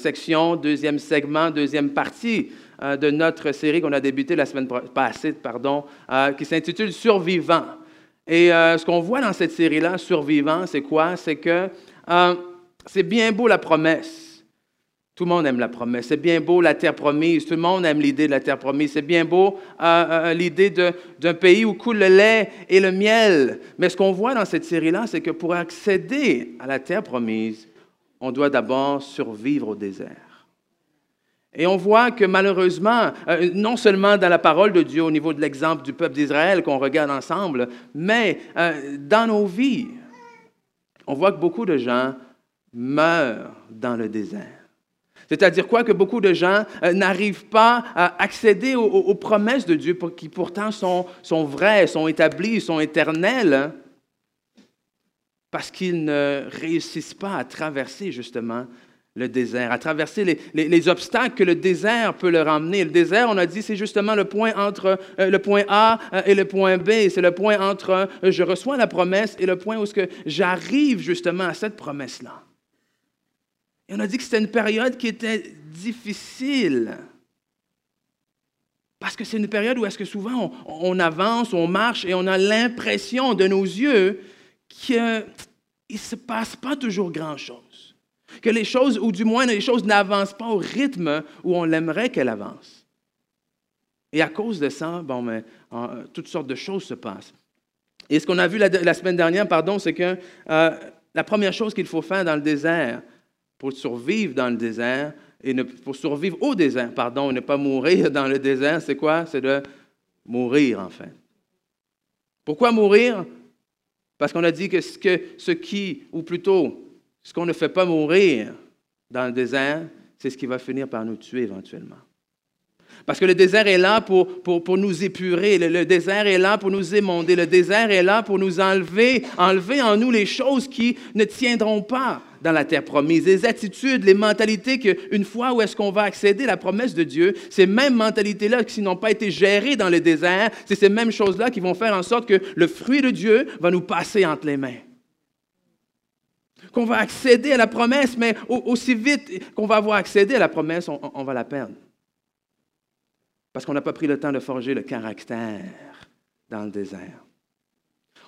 section, deuxième segment, deuxième partie euh, de notre série qu'on a débutée la semaine passée, pardon, euh, qui s'intitule Survivant. Et euh, ce qu'on voit dans cette série-là, Survivant, c'est quoi? C'est que c'est bien beau la promesse. Tout le monde aime la promesse. C'est bien beau la terre promise. Tout le monde aime l'idée de la terre promise. C'est bien beau l'idée d'un pays où coule le lait et le miel. Mais ce qu'on voit dans cette série-là, c'est que pour accéder à la terre promise, on doit d'abord survivre au désert. Et on voit que malheureusement, euh, non seulement dans la parole de Dieu au niveau de l'exemple du peuple d'Israël qu'on regarde ensemble, mais euh, dans nos vies, on voit que beaucoup de gens meurent dans le désert. C'est-à-dire quoi? Que beaucoup de gens euh, n'arrivent pas à accéder aux, promesses de Dieu qui pourtant sont, sont vraies, sont établies, sont éternelles parce qu'ils ne réussissent pas à traverser justement le désert, à traverser les, obstacles que le désert peut leur emmener. Le désert, on a dit, c'est justement le point entre euh, le point A euh, et le point B. C'est le point entre euh, je reçois la promesse et le point où j'arrive justement à cette promesse-là. Et on a dit que c'était une période qui était difficile. Parce que c'est une période où est-ce que souvent on avance, on marche et on a l'impression de nos yeux qu'il ne se passe pas toujours grand-chose. Que les choses, ou du moins les choses n'avancent pas au rythme où on aimerait qu'elles avancent. Et à cause de ça, bon, mais, toutes sortes de choses se passent. Et ce qu'on a vu la, semaine dernière, pardon, c'est que euh, la première chose qu'il faut faire dans le désert, pour survivre dans le désert, et pour survivre au désert, pardon, ne pas mourir dans le désert, c'est quoi? C'est de mourir, en fait. Pourquoi mourir? Parce qu'on a dit que ce, que ce qui, ou plutôt ce qu'on ne fait pas mourir dans le désert, c'est ce qui va finir par nous tuer éventuellement. Parce que le désert est là pour, pour, nous épurer, le, désert est là pour nous émonder, le désert est là pour nous enlever, enlever en nous les choses qui ne tiendront pas dans la terre promise, les attitudes, les mentalités qu'une fois où est-ce qu'on va accéder à la promesse de Dieu, ces mêmes mentalités-là qui n'ont pas été gérées dans le désert, c'est ces mêmes choses-là qui vont faire en sorte que le fruit de Dieu va nous passer entre les mains qu'on va accéder à la promesse, mais aussi vite qu'on va avoir accédé à la promesse, on va la perdre. Parce qu'on n'a pas pris le temps de forger le caractère dans le désert.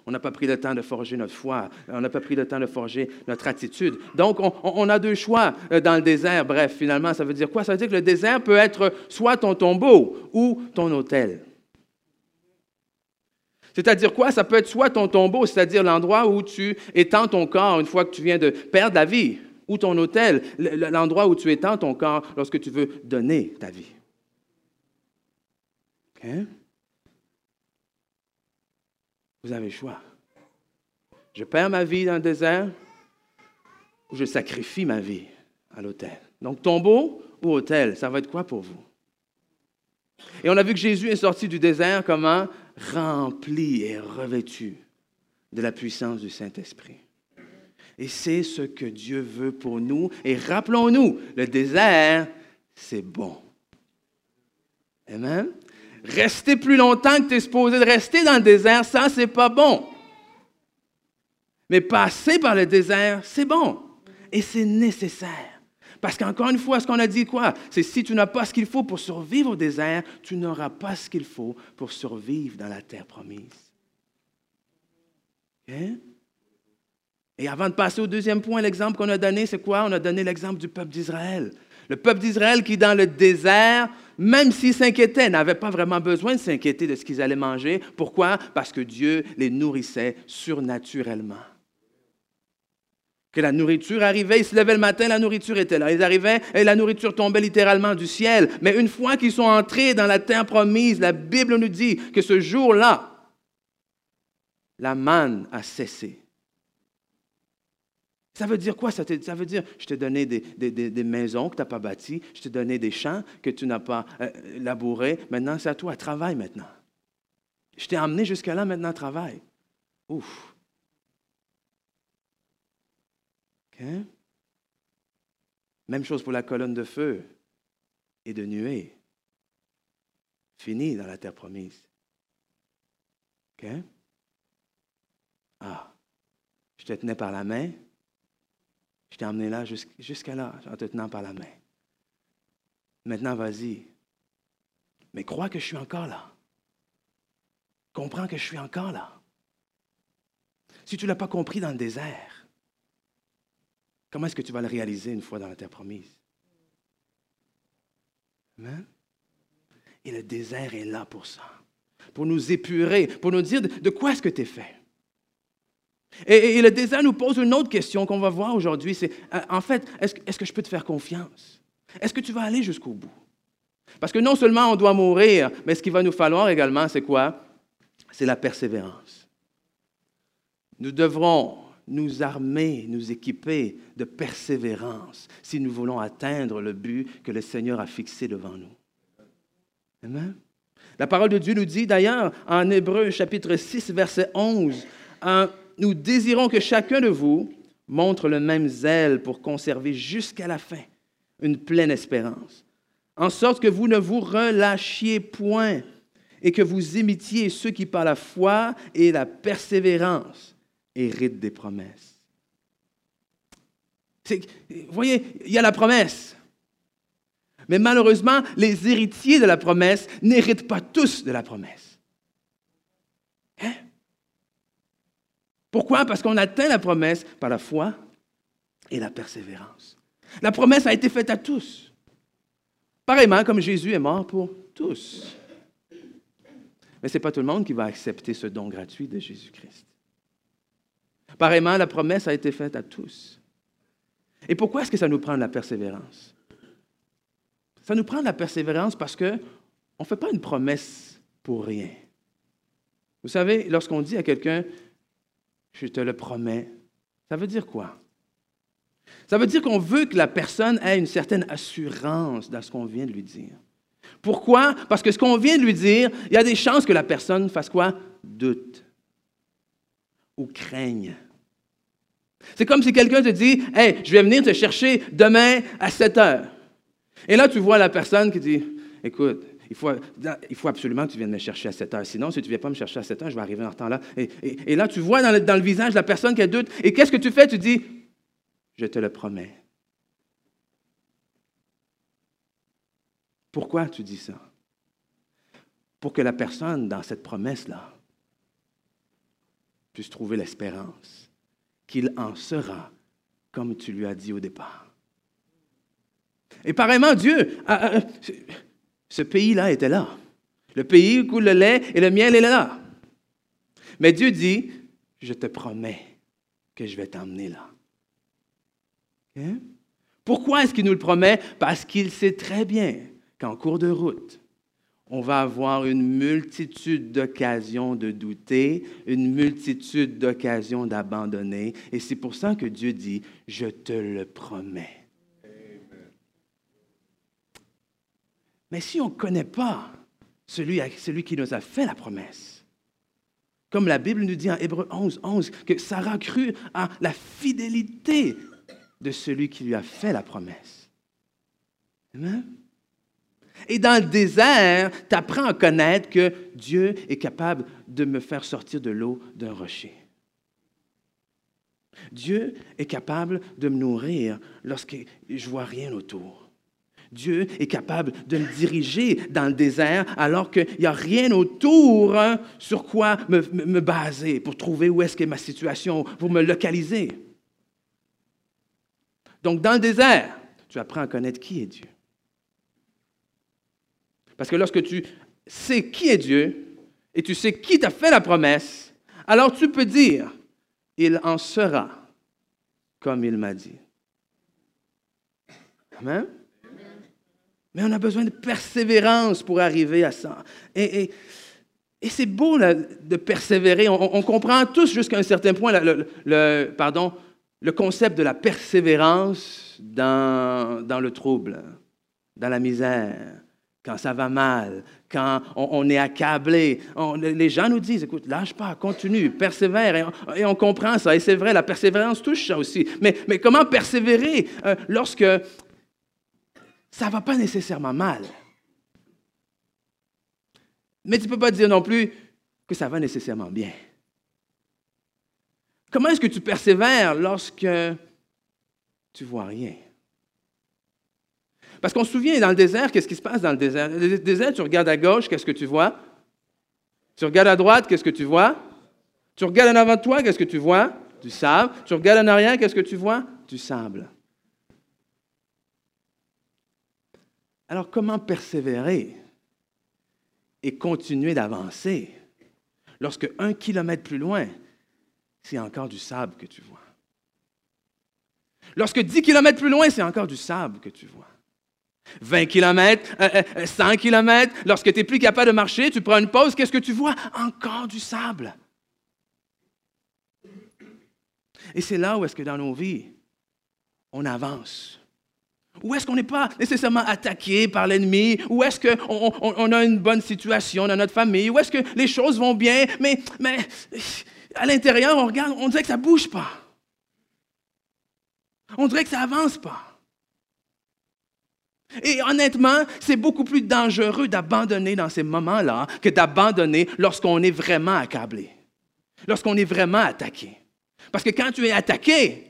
On n'a pas pris le temps de forger notre foi. On n'a pas pris le temps de forger notre attitude. Donc, on, a deux choix euh, dans le désert. Bref, finalement, ça veut dire quoi? Ça veut dire que le désert peut être soit ton tombeau ou ton hôtel. C'est-à-dire quoi? Ça peut être soit ton tombeau, c'est-à-dire l'endroit où tu étends ton corps une fois que tu viens de perdre la vie, ou ton hôtel, l'endroit où tu étends ton corps lorsque tu veux donner ta vie. Vous avez le choix. Je perds ma vie dans le désert ou je sacrifie ma vie à l'autel. Donc tombeau ou hôtel, ça va être quoi pour vous? Et on a vu que Jésus est sorti du désert comment? Rempli et revêtu de la puissance du Saint-Esprit. Et c'est ce que Dieu veut pour nous. Et rappelons-nous, le désert, c'est bon. Amen? Rester plus longtemps que tu es supposé de rester dans le désert, ça, c'est pas bon. Mais passer par le désert, c'est bon. Et c'est nécessaire. Parce qu'encore une fois, ce qu'on a dit quoi? C'est si tu n'as pas ce qu'il faut pour survivre au désert, tu n'auras pas ce qu'il faut pour survivre dans la terre promise. Et avant de passer au deuxième point, l'exemple qu'on a donné, c'est quoi? On a donné l'exemple du peuple d'Israël. Le peuple d'Israël qui, dans le désert, même s'ils s'inquiétaient, n'avaient pas vraiment besoin de s'inquiéter de ce qu'ils allaient manger. Pourquoi? Parce que Dieu les nourrissait surnaturellement. Que la nourriture arrivait, ils se levaient le matin, la nourriture était là. Ils arrivaient et la nourriture tombait littéralement du ciel. Mais une fois qu'ils sont entrés dans la terre promise, la Bible nous dit que ce jour-là, la manne a cessé. Ça veut dire quoi? Ça, veut dire, je t'ai donné des, maisons que tu n'as pas bâties, je t'ai donné des champs que tu n'as pas euh, labourés. Maintenant, c'est à toi, travaille maintenant. Je t'ai emmené jusqu'à là, maintenant, travaille. Ouf. OK? Même chose pour la colonne de feu et de nuée. Fini dans la terre promise. OK? Ah, je te tenais par la main, je t'ai emmené là jusqu'à là, en te tenant par la main. Maintenant, vas-y. Mais crois que je suis encore là. Comprends que je suis encore là. Si tu ne l'as pas compris dans le désert, comment est-ce que tu vas le réaliser une fois dans la terre promise? Et le désert est là pour ça, pour nous épurer, pour nous dire de, quoi est-ce que tu es fait? Et, le désert nous pose une autre question qu'on va voir aujourd'hui, c'est euh, en fait, est-ce que je peux te faire confiance? Est-ce que tu vas aller jusqu'au bout? Parce que non seulement on doit mourir, mais ce qu'il va nous falloir également, c'est quoi? C'est la persévérance. Nous devrons nous armer, nous équiper de persévérance si nous voulons atteindre le but que le Seigneur a fixé devant nous. Amen. La parole de Dieu nous dit d'ailleurs en Hébreu chapitre 6 verset 11, nous désirons que chacun de vous montre le même zèle pour conserver jusqu'à la fin une pleine espérance, en sorte que vous ne vous relâchiez point et que vous imitiez ceux qui par la foi et la persévérance héritent des promesses. Vous voyez, il y a la promesse. Mais malheureusement, les héritiers de la promesse n'héritent pas tous de la promesse. Hein? Pourquoi? Parce qu'on atteint la promesse par la foi et la persévérance. La promesse a été faite à tous. Pareillement comme Jésus est mort pour tous. Mais ce n'est pas tout le monde qui va accepter ce don gratuit de Jésus-Christ. Pareillement, la promesse a été faite à tous. Et pourquoi est-ce que ça nous prend de la persévérance? Ça nous prend de la persévérance parce qu'on ne fait pas une promesse pour rien. Vous savez, lorsqu'on dit à quelqu'un, je te le promets, ça veut dire quoi? Ça veut dire qu'on veut que la personne ait une certaine assurance dans ce qu'on vient de lui dire. Pourquoi? Parce que ce qu'on vient de lui dire, il y a des chances que la personne fasse quoi? Doute ou craigne. C'est comme si quelqu'un te dit, Hey, je vais venir te chercher demain à 7 heures. Et là, tu vois la personne qui dit, Écoute, il faut, absolument que tu viennes me chercher à 7 heures. Sinon, si tu ne viens pas me chercher à 7 heures, je vais arriver en temps là. Et, là, tu vois dans le, visage de la personne qui a doute. Et qu'est-ce que tu fais? Tu dis, je te le promets. Pourquoi tu dis ça? Pour que la personne dans cette promesse-là puisse trouver l'espérance qu'il en sera comme tu lui as dit au départ. Et pareillement, Dieu, ce pays-là était là. Le pays où le lait et le miel est là. Mais Dieu dit, je te promets que je vais t'emmener là. Pourquoi est-ce qu'il nous le promet? Parce qu'il sait très bien qu'en cours de route, on va avoir une multitude d'occasions de douter, une multitude d'occasions d'abandonner. Et c'est pour ça que Dieu dit, je te le promets. Mais si on ne connaît pas celui, celui qui nous a fait la promesse, comme la Bible nous dit en Hébreu 11, 11, que Sarah crut à la fidélité de celui qui lui a fait la promesse. Et dans le désert, tu apprends à connaître que Dieu est capable de me faire sortir de l'eau d'un rocher. Dieu est capable de me nourrir lorsque je vois rien autour. Dieu est capable de me diriger dans le désert alors qu'il n'y a rien autour hein, sur quoi me, me, baser pour trouver où est-ce qu'est ma situation, pour me localiser. Donc, dans le désert, tu apprends à connaître qui est Dieu. Parce que lorsque tu sais qui est Dieu et tu sais qui t'a fait la promesse, alors tu peux dire, il en sera comme il m'a dit. Amen? Mais on a besoin de persévérance pour arriver à ça. Et, c'est beau de persévérer. On, comprend tous jusqu'à un certain point le, concept de la persévérance dans, le trouble, dans la misère, quand ça va mal, quand on, est accablé. les gens nous disent, écoute, lâche pas, continue, persévère. Et on, comprend ça. Et c'est vrai, la persévérance touche ça aussi. Mais, mais comment persévérer euh, lorsque ça ne va pas nécessairement mal? Mais tu ne peux pas dire non plus que ça va nécessairement bien. Comment est-ce que tu persévères lorsque tu vois rien? Parce qu'on se souvient, dans le désert, qu'est-ce qui se passe dans le désert? Le désert, tu regardes à gauche, qu'est-ce que tu vois? Tu regardes à droite, qu'est-ce que tu vois? Tu regardes en avant de toi, qu'est-ce que tu vois? Du sable. Tu regardes en arrière, qu'est-ce que tu vois? Du sable. Alors, comment persévérer et continuer d'avancer lorsque un kilomètre plus loin, c'est encore du sable que tu vois? Lorsque 10 kilomètres plus loin, c'est encore du sable que tu vois? 20 kilomètres, 100 kilomètres, lorsque tu n'es plus capable de marcher, tu prends une pause, qu'est-ce que tu vois? Encore du sable. Et c'est là où est-ce que dans nos vies, on avance. Où est-ce qu'on n'est pas nécessairement attaqué par l'ennemi? Où est-ce qu'on on, a une bonne situation dans notre famille? Où est-ce que les choses vont bien? Mais, mais à l'intérieur, on regarde, on dirait que ça ne bouge pas. On dirait que ça avance pas. Et honnêtement, c'est beaucoup plus dangereux d'abandonner dans ces moments-là que d'abandonner lorsqu'on est vraiment accablé, lorsqu'on est vraiment attaqué. Parce que quand tu es attaqué,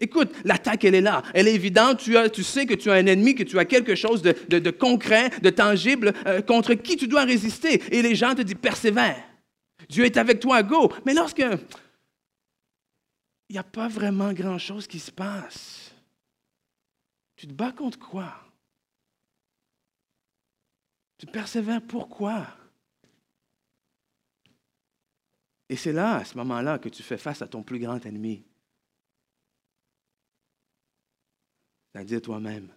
Écoute, l'attaque, elle est là. Elle est évidente. Tu, tu, sais que tu as un ennemi, que tu as quelque chose de, concret, de tangible, euh, contre qui tu dois résister. Et les gens te disent, persévère. Dieu est avec toi, go. Mais lorsque il n'y a pas vraiment grand-chose qui se passe, tu te bats contre quoi? Tu persévères pourquoi? Et c'est là, à ce moment-là, que tu fais face à ton plus grand ennemi. C'est-à-dire toi-même.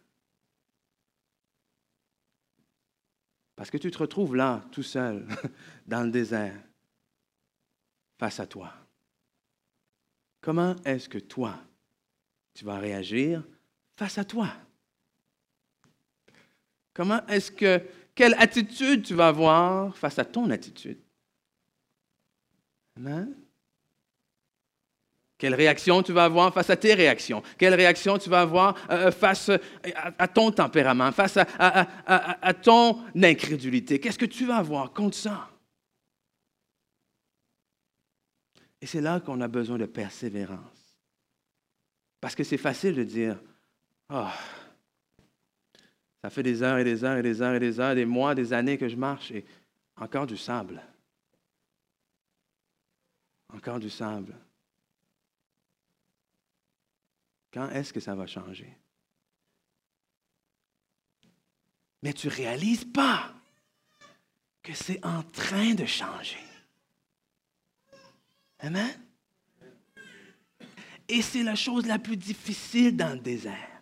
Parce que tu te retrouves là, tout seul, dans le désert, face à toi. Comment est-ce que toi, tu vas réagir face à toi? Comment est-ce que, quelle attitude tu vas avoir face à ton attitude? Amen. Quelle réaction tu vas avoir face à tes réactions? Quelle réaction tu vas avoir euh, face à, ton tempérament, face à, ton incrédulité? Qu'est-ce que tu vas avoir contre ça? Et c'est là qu'on a besoin de persévérance. Parce que c'est facile de dire, oh, ça fait des heures et des heures et des heures et des heures, des mois, des années que je marche et encore du sable. Encore du sable. Quand est-ce que ça va changer? Mais tu ne réalises pas que c'est en train de changer. Amen? Et c'est la chose la plus difficile dans le désert.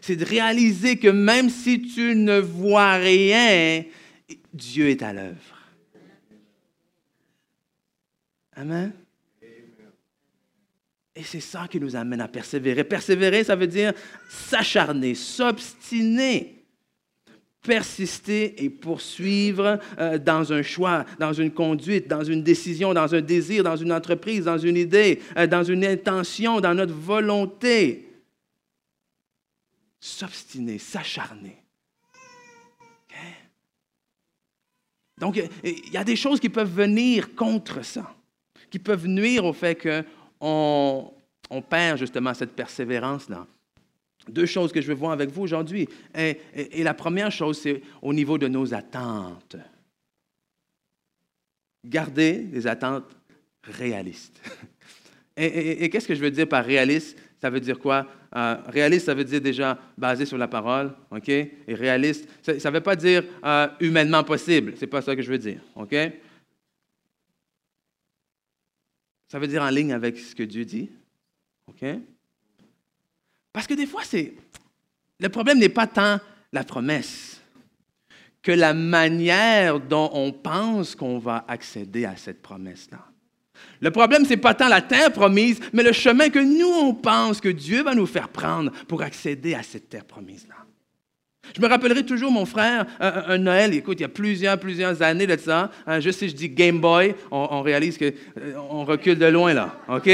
C'est de réaliser que même si tu ne vois rien, Dieu est à l'œuvre. Amen? Et c'est ça qui nous amène à persévérer. Persévérer, ça veut dire s'acharner, s'obstiner, persister et poursuivre euh, dans un choix, dans une conduite, dans une décision, dans un désir, dans une entreprise, dans une idée, euh, dans une intention, dans notre volonté. S'obstiner, s'acharner. Donc, il y a des choses qui peuvent venir contre ça, qui peuvent nuire au fait que on, perd justement cette persévérance-là. Deux choses que je veux voir avec vous aujourd'hui. Et, la première chose, c'est au niveau de nos attentes. Garder des attentes réalistes. Et, qu'est-ce que je veux dire par réaliste? Ça veut dire quoi? Euh, réaliste, ça veut dire déjà basé sur la parole, OK? Et réaliste, ça ne veut pas dire euh, humainement possible. Ce n'est pas ça que je veux dire, OK? Ça veut dire en ligne avec ce que Dieu dit. OK? Parce que des fois, c'est. Le problème n'est pas tant la promesse que la manière dont on pense qu'on va accéder à cette promesse-là. Le problème, ce n'est pas tant la terre promise, mais le chemin que nous, on pense que Dieu va nous faire prendre pour accéder à cette terre promise-là. Je me rappellerai toujours mon frère, un, Noël, écoute, il y a plusieurs, plusieurs années de ça. Hein, je sais, je dis Game Boy, on, réalise qu'on euh, recule de loin là, OK?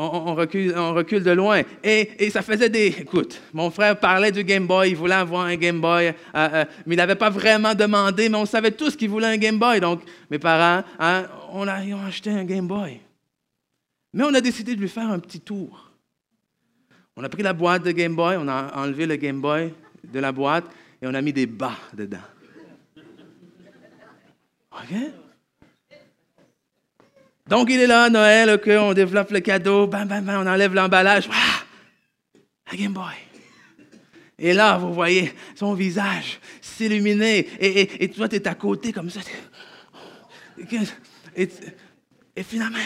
On, recule, on recule de loin. Et, ça faisait des... Écoute, mon frère parlait du Game Boy, il voulait avoir un Game Boy, euh, euh, mais il n'avait pas vraiment demandé, mais on savait tous qu'il voulait un Game Boy. Donc, mes parents, hein, on a, acheté un Game Boy. Mais on a décidé de lui faire un petit tour. On a pris la boîte de Game Boy, on a enlevé le Game Boy de la boîte et on a mis des bas dedans. OK? Donc, il est là, Noël, on développe le cadeau, bam, bam, bam, on enlève l'emballage. Ah! Un Game Boy. Et là, vous voyez son visage s'illuminer. Et, toi, tu es à côté comme ça. Finalement,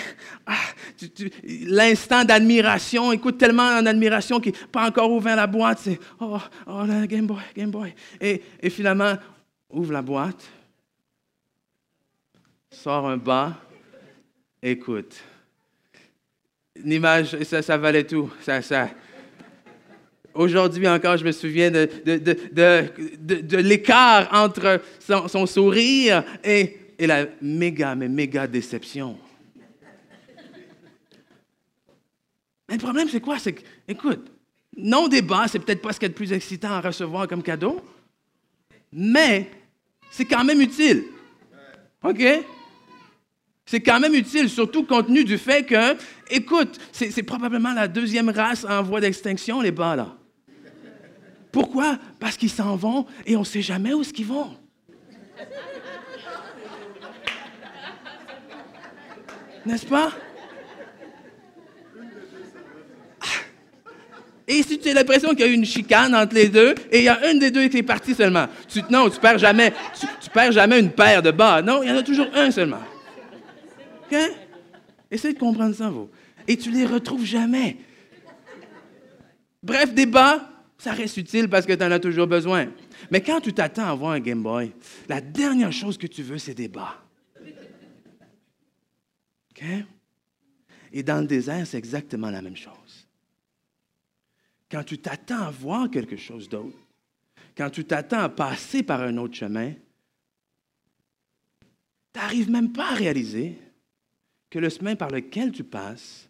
ah, l'instant d'admiration, écoute tellement en admiration qu'il n'a pas encore ouvert la boîte. C'est Oh, oh, Game Boy, Game Boy. Et, et finalement, ouvre la boîte, sort un bas Écoute, l'image, ça, ça valait tout. Ça, ça. Aujourd'hui encore, je me souviens de, de, l'écart entre son, sourire et, et, la méga, mais méga déception. Mais le problème, c'est quoi? C'est que, écoute, non débat, c'est peut-être pas ce qui est le plus excitant à recevoir comme cadeau, mais c'est quand même utile. OK? C'est quand même utile, surtout compte tenu du fait que, écoute, c'est probablement la deuxième race en voie d'extinction, les bas là. Pourquoi? Parce qu'ils s'en vont et on ne sait jamais où ce qu'ils vont. N'est-ce pas? Et si tu as l'impression qu'il y a eu une chicane entre les deux, et il y a une des deux qui est partie seulement, tu, non, tu perds jamais, tu perds jamais une paire de bas. Non, il y en a toujours un seulement. OK? Essaye de comprendre ça, vous. Et tu les retrouves jamais. Bref, débat, ça reste utile parce que tu en as toujours besoin. Mais quand tu t'attends à avoir un Game Boy, la dernière chose que tu veux, c'est débat. OK? Et dans le désert, c'est exactement la même chose. Quand tu t'attends à voir quelque chose d'autre, quand tu t'attends à passer par un autre chemin, tu n'arrives même pas à réaliser que le chemin par lequel tu passes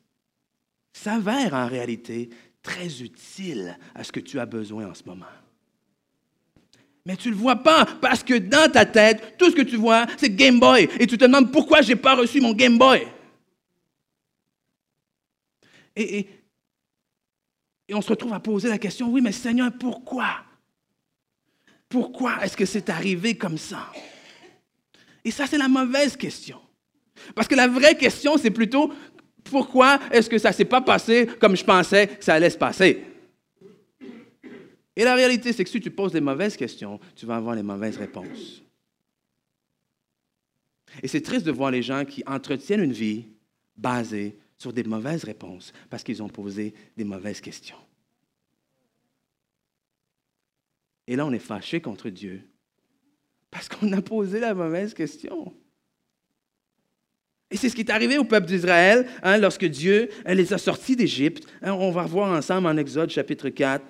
s'avère en réalité très utile à ce que tu as besoin en ce moment. Mais tu ne le vois pas parce que dans ta tête, tout ce que tu vois, c'est Game Boy. Et tu te demandes pourquoi je n'ai pas reçu mon Game Boy. Et, et, et, on se retrouve à poser la question, oui, mais Seigneur, pourquoi? Pourquoi est-ce que c'est arrivé comme ça? Et ça, c'est la mauvaise question. Parce que la vraie question, c'est plutôt pourquoi est-ce que ça ne s'est pas passé comme je pensais que ça allait se passer? Et la réalité, c'est que si tu poses des mauvaises questions, tu vas avoir les mauvaises réponses. Et c'est triste de voir les gens qui entretiennent une vie basée sur des mauvaises réponses parce qu'ils ont posé des mauvaises questions. Et là, on est fâché contre Dieu parce qu'on a posé la mauvaise question. Et c'est ce qui est arrivé au peuple d'Israël hein, lorsque Dieu les a sortis d'Égypte. Hein, on va revoir ensemble en Exode chapitre 4,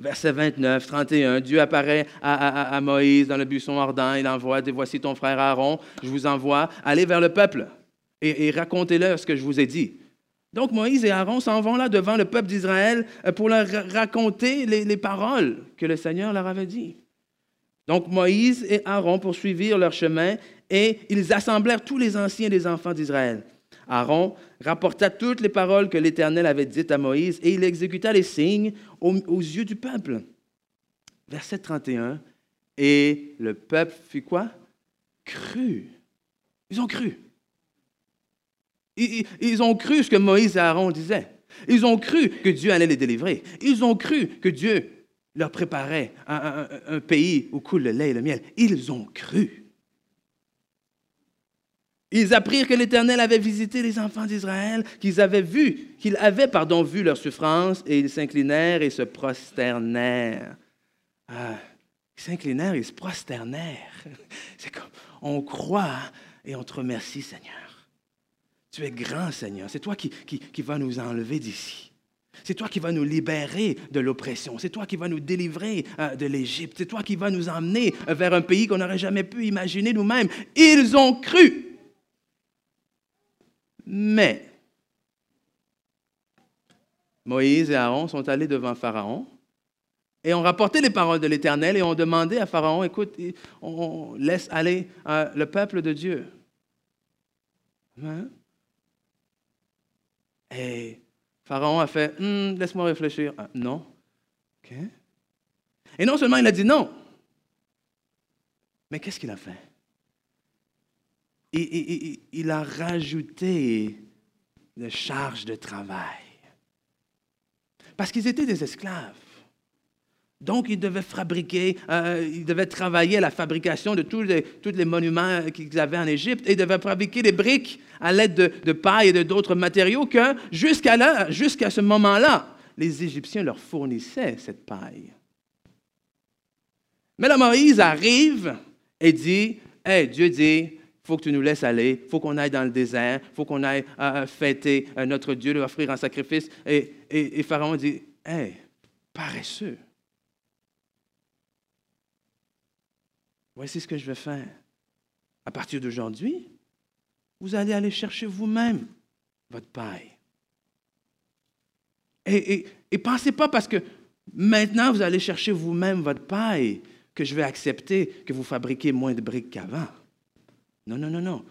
verset 29, 31. Dieu apparaît à, Moïse dans le buisson ardent. Il envoie, voici ton frère Aaron, je vous envoie, allez vers le peuple et, racontez-leur ce que je vous ai dit. Donc Moïse et Aaron s'en vont là devant le peuple d'Israël euh, pour leur raconter les, paroles que le Seigneur leur avait dit. Donc Moïse et Aaron poursuivirent leur chemin et ils assemblèrent tous les anciens des enfants d'Israël. Aaron rapporta toutes les paroles que l'Éternel avait dites à Moïse et il exécuta les signes aux, yeux du peuple. Verset 31. Et le peuple fit quoi? Cru. Ils ont cru. Ils, ont cru ce que Moïse et Aaron disaient. Ils ont cru que Dieu allait les délivrer. Ils ont cru que Dieu leur préparait un, pays où coule le lait et le miel. Ils ont cru. Ils apprirent que l'Éternel avait visité les enfants d'Israël, qu'ils avaient vu, qu'il avait pardon, vu leur souffrance, et ils s'inclinèrent et se prosternèrent. Ah, ils s'inclinèrent et se prosternèrent. C'est comme, on croit et on te remercie, Seigneur. Tu es grand, Seigneur. C'est toi qui, qui, vas nous enlever d'ici. C'est toi qui vas nous libérer de l'oppression. C'est toi qui vas nous délivrer euh, de l'Égypte. C'est toi qui vas nous emmener vers un pays qu'on n'aurait jamais pu imaginer nous-mêmes. Ils ont cru. Mais Moïse et Aaron sont allés devant Pharaon et ont rapporté les paroles de l'Éternel et ont demandé à Pharaon, écoute, on laisse aller euh, le peuple de Dieu. Hein? Et Pharaon a fait hmm, Laisse-moi réfléchir. Ah, non. Et non seulement il a dit non, mais qu'est-ce qu'il a fait? Il, il a rajouté des charges de travail. Parce qu'ils étaient des esclaves. Donc, ils devaient fabriquer, euh, ils devaient travailler à la fabrication de tous les, monuments qu'ils avaient en Égypte et ils devaient fabriquer des briques à l'aide de, paille et d'autres matériaux que jusqu'à ce moment-là, les Égyptiens leur fournissaient cette paille. Mais là, Moïse arrive et dit, hey, Dieu dit, faut que tu nous laisses aller, faut qu'on aille dans le désert, faut qu'on aille euh, fêter euh, notre Dieu, lui offrir un sacrifice. Et, Pharaon dit, hey, paresseux. Voici ce que je vais faire. À partir d'aujourd'hui, vous allez aller chercher vous-même votre paille. Et, et, pensez pas parce que maintenant vous allez chercher vous-même votre paille que je vais accepter que vous fabriquez moins de briques qu'avant. Non, non, non, non.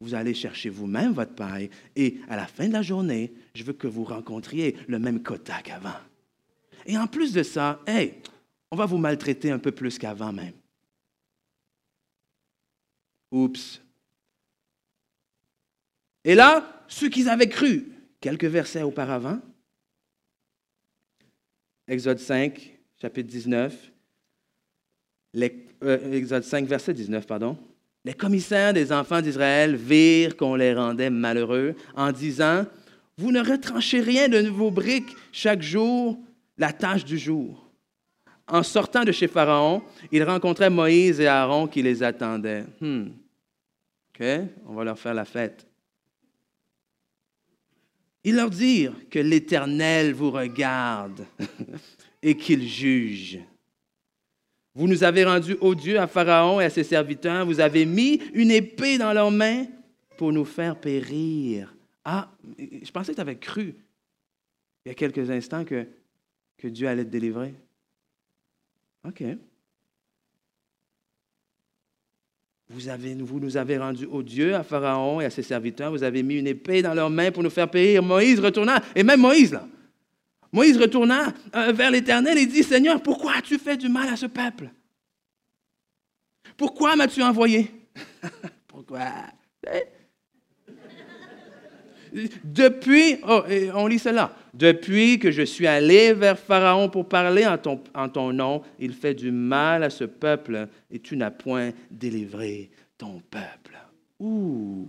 Vous allez chercher vous-même votre paille et à la fin de la journée, je veux que vous rencontriez le même quota qu'avant. Et en plus de ça, hey, on va vous maltraiter un peu plus qu'avant même. Oups. Et là, ceux qu'ils avaient cru, quelques versets auparavant, Exode 5, chapitre 19, euh, Exode 5, verset 19, pardon. Les commissaires des enfants d'Israël virent qu'on les rendait malheureux en disant, Vous ne retranchez rien de vos briques chaque jour, la tâche du jour. En sortant de chez Pharaon, ils rencontraient Moïse et Aaron qui les attendaient. Hmm. OK, on va leur faire la fête. Ils leur dirent que l'Éternel vous regarde et qu'il juge. Vous nous avez rendus odieux à Pharaon et à ses serviteurs. Vous avez mis une épée dans leurs mains pour nous faire périr. Ah, je pensais que tu avais cru il y a quelques instants que, que Dieu allait te délivrer. OK. Vous, avez, vous nous avez rendus odieux à Pharaon et à ses serviteurs. Vous avez mis une épée dans leurs mains pour nous faire périr. Moïse retourna, et même Moïse, là, Moïse retourna euh, vers l'Éternel et dit, Seigneur, pourquoi as-tu fait du mal à ce peuple? Pourquoi m'as-tu envoyé? pourquoi? Depuis, oh, on lit cela, depuis que je suis allé vers Pharaon pour parler en ton, en ton nom, il fait du mal à ce peuple et tu n'as point délivré ton peuple. Ouh!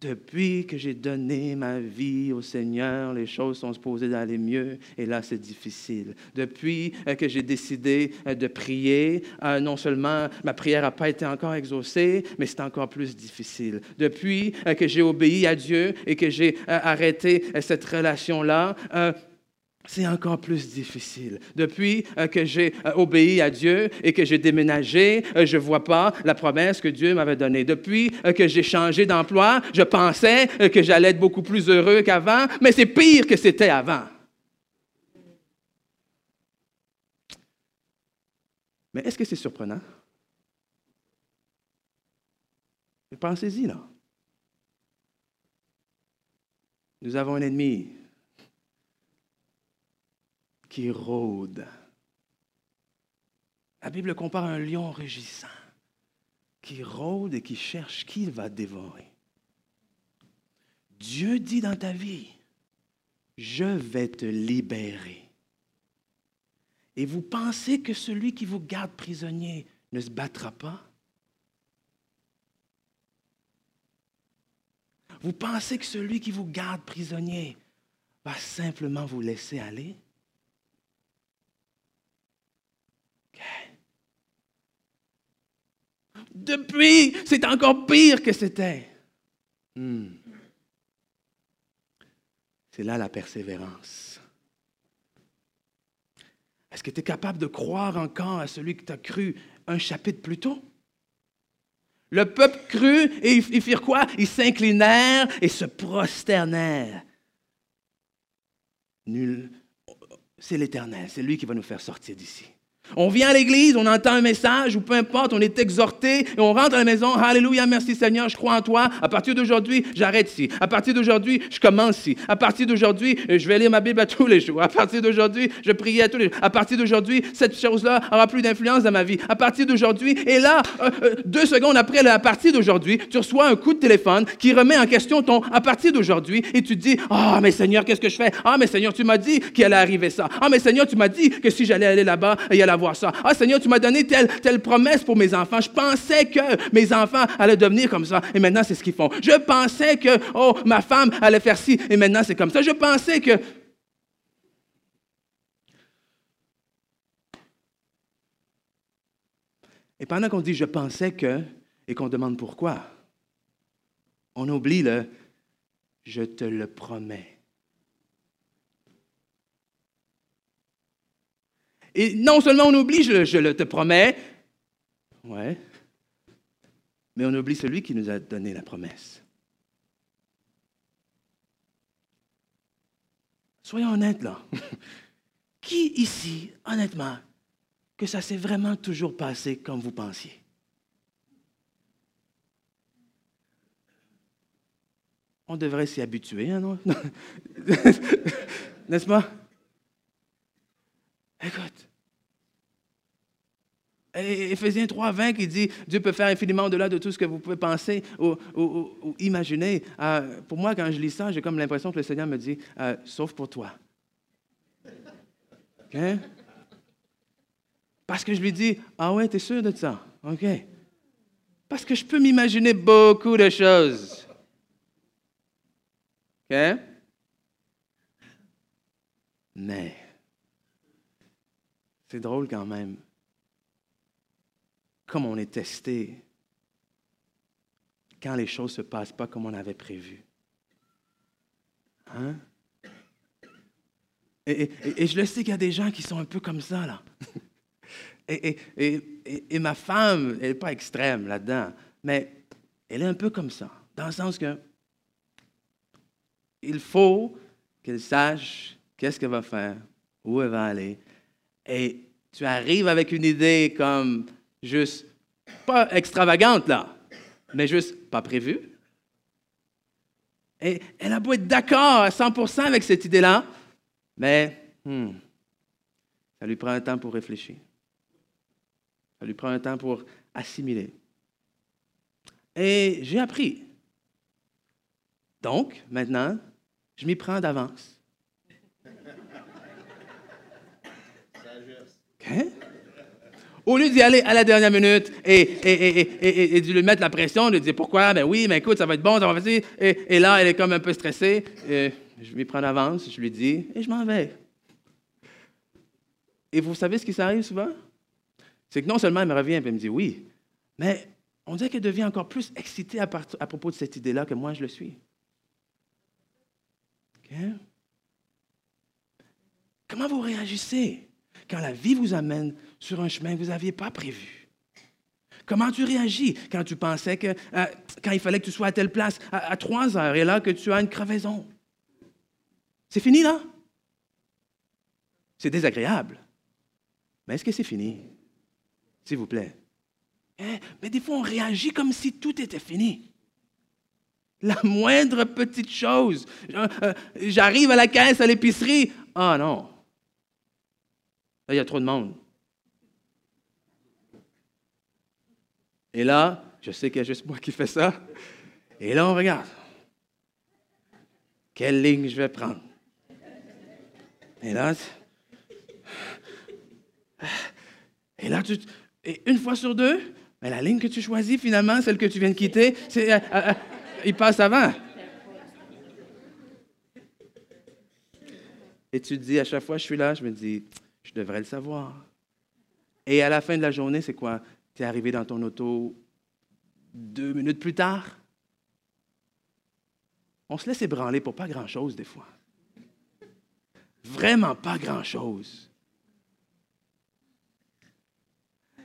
Depuis que j'ai donné ma vie au Seigneur, les choses sont supposées d'aller mieux et là c'est difficile. Depuis euh, que j'ai décidé euh, de prier, euh, non seulement ma prière n'a pas été encore exaucée, mais c'est encore plus difficile. Depuis que j'ai obéi à Dieu et que j'ai arrêté cette relation-là, c'est encore plus difficile. Depuis euh, que j'ai euh, obéi à Dieu et que j'ai déménagé, euh, je ne vois pas la promesse que Dieu m'avait donnée. Depuis que j'ai changé d'emploi, je pensais que j'allais être beaucoup plus heureux qu'avant, mais c'est pire que c'était avant. Mais est-ce que c'est surprenant? Pensez-y, là. Nous avons un ennemi qui rôde. La Bible compare un lion rugissant qui rôde et qui cherche qui va dévorer. Dieu dit dans ta vie, je vais te libérer. Et vous pensez que celui qui vous garde prisonnier ne se battra pas? Vous pensez que celui qui vous garde prisonnier va simplement vous laisser aller? Depuis, c'est encore pire que c'était. Hmm. C'est là la persévérance. Est-ce que tu es capable de croire encore à celui que tu cru un chapitre plus tôt? Le peuple crut et ils firent quoi? Ils s'inclinèrent et se prosternèrent. Nul. C'est l'Éternel, c'est lui qui va nous faire sortir d'ici. On vient à l'église, on entend un message ou peu importe, on est exhorté et on rentre à la maison. Alléluia, merci Seigneur, je crois en toi. À partir d'aujourd'hui, j'arrête ici. À partir d'aujourd'hui, je commence ici. À partir d'aujourd'hui, je vais lire ma Bible à tous les jours. À partir d'aujourd'hui, je prie à tous les jours. À partir d'aujourd'hui, cette chose-là aura plus d'influence dans ma vie. À partir d'aujourd'hui, et là, euh, euh, deux secondes après, à partir d'aujourd'hui, tu reçois un coup de téléphone qui remet en question ton à partir d'aujourd'hui et tu te dis, ah, mais Seigneur, qu'est-ce que je fais? Ah, mais Seigneur, tu m'as dit qu'il allait arriver ça. Ah, mais Seigneur, tu m'as dit que si j'allais aller là-bas, il allait ça. Ah Seigneur, tu m'as donné telle, telle promesse pour mes enfants. Je pensais que mes enfants allaient devenir comme ça. Et maintenant, c'est ce qu'ils font. Je pensais que, oh, ma femme allait faire ci. Et maintenant, c'est comme ça. Je pensais que... Et pendant qu'on dit je pensais que et qu'on demande pourquoi, on oublie le je te le promets. Et non seulement on oublie, je, le te promets, ouais, mais on oublie celui qui nous a donné la promesse. Soyons honnêtes là. Qui ici, honnêtement, que ça s'est vraiment toujours passé comme vous pensiez? On devrait s'y habituer, hein, non? N'est-ce pas? Écoute. Éphésiens 3, 20 qui dit Dieu peut faire infiniment au-delà de tout ce que vous pouvez penser ou, imaginer. Euh, pour moi, quand je lis ça, j'ai comme l'impression que le Seigneur me dit euh, Sauf pour toi. OK? Parce que je lui dis Ah ouais, t'es sûr de ça? OK. Parce que je peux m'imaginer beaucoup de choses. OK? Mais c'est drôle quand même. Comme on est testé quand les choses ne se passent pas comme on avait prévu. Hein? Et, je le sais qu'il y a des gens qui sont un peu comme ça, là. Et, et ma femme, elle n'est pas extrême là-dedans, mais elle est un peu comme ça, dans le sens que il faut qu'elle sache qu'est-ce qu'elle va faire, où elle va aller, et tu arrives avec une idée comme juste, pas extravagante là, mais juste pas prévue. Et elle a beau être d'accord à 100% avec cette idée-là, mais hmm, ça lui prend un temps pour réfléchir. Ça lui prend un temps pour assimiler. Et j'ai appris. Donc, maintenant, je m'y prends d'avance. Au lieu d'y aller à la dernière minute et, de lui mettre la pression, de lui dire pourquoi, ben oui, mais écoute, ça va être bon, ça va faire et, là, elle est comme un peu stressée. je lui prends d'avance, je lui dis, et je m'en vais. Et vous savez ce qui s'arrive souvent? C'est que non seulement elle me revient et elle me dit oui, mais on dirait qu'elle devient encore plus excitée à, à propos de cette idée-là que moi je le suis. Comment vous réagissez? Quand la vie vous amène sur un chemin que vous n'aviez pas prévu? Comment tu réagis quand tu pensais que, euh, quand il fallait que tu sois à telle place à, trois heures et là que tu as une crevaison? C'est fini là? C'est désagréable. Mais est-ce que c'est fini? S'il vous plaît. Eh, mais des fois, on réagit comme si tout était fini. La moindre petite chose. Euh, j'arrive à la caisse à l'épicerie. Ah non, il y a trop de monde. Et là, je sais qu'il y a juste moi qui fais ça. Et là, on regarde. Quelle ligne je vais prendre? Et là, et là, tu, et une fois sur deux, mais la ligne que tu choisis, finalement, celle que tu viens de quitter, c'est, euh, euh, euh, il passe avant. Et tu te dis, à chaque fois je suis là, je me dis, je devrais le savoir. Et à la fin de la journée, c'est quoi? Tu es arrivé dans ton auto deux minutes plus tard? On se laisse ébranler pour pas grand-chose des fois. Vraiment pas grand-chose.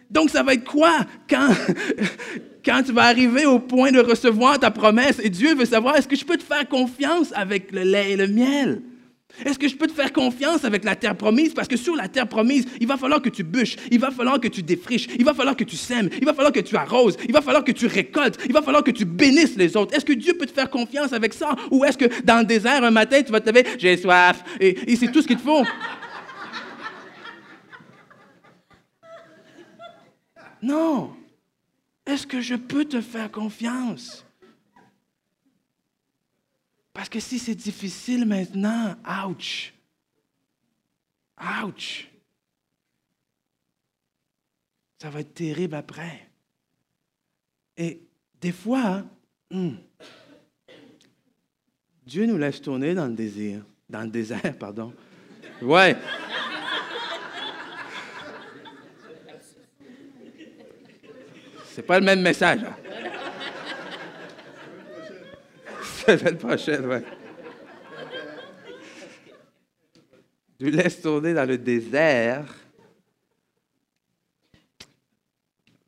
Donc, ça va être quoi quand, quand tu vas arriver au point de recevoir ta promesse et Dieu veut savoir est-ce que je peux te faire confiance avec le lait et le miel? Est-ce que je peux te faire confiance avec la terre promise? Parce que sur la terre promise, il va falloir que tu bûches, il va falloir que tu défriches, il va falloir que tu sèmes, il va falloir que tu arroses, il va falloir que tu récoltes, il va falloir que tu bénisses les autres. Est-ce que Dieu peut te faire confiance avec ça? Ou est-ce que dans le désert, un matin, tu vas te lever, j'ai soif, et, et c'est tout ce qu'il te faut? Non. Est-ce que je peux te faire confiance? Parce que si c'est difficile maintenant, ouch. Ouch. Ça va être terrible après. Et des fois, hmm, Dieu nous laisse tourner dans le désir, dans le désert, pardon. Ouais. C'est pas le même message. Hein? Semaine prochaine, ouais. Tu laisses tourner dans le désert.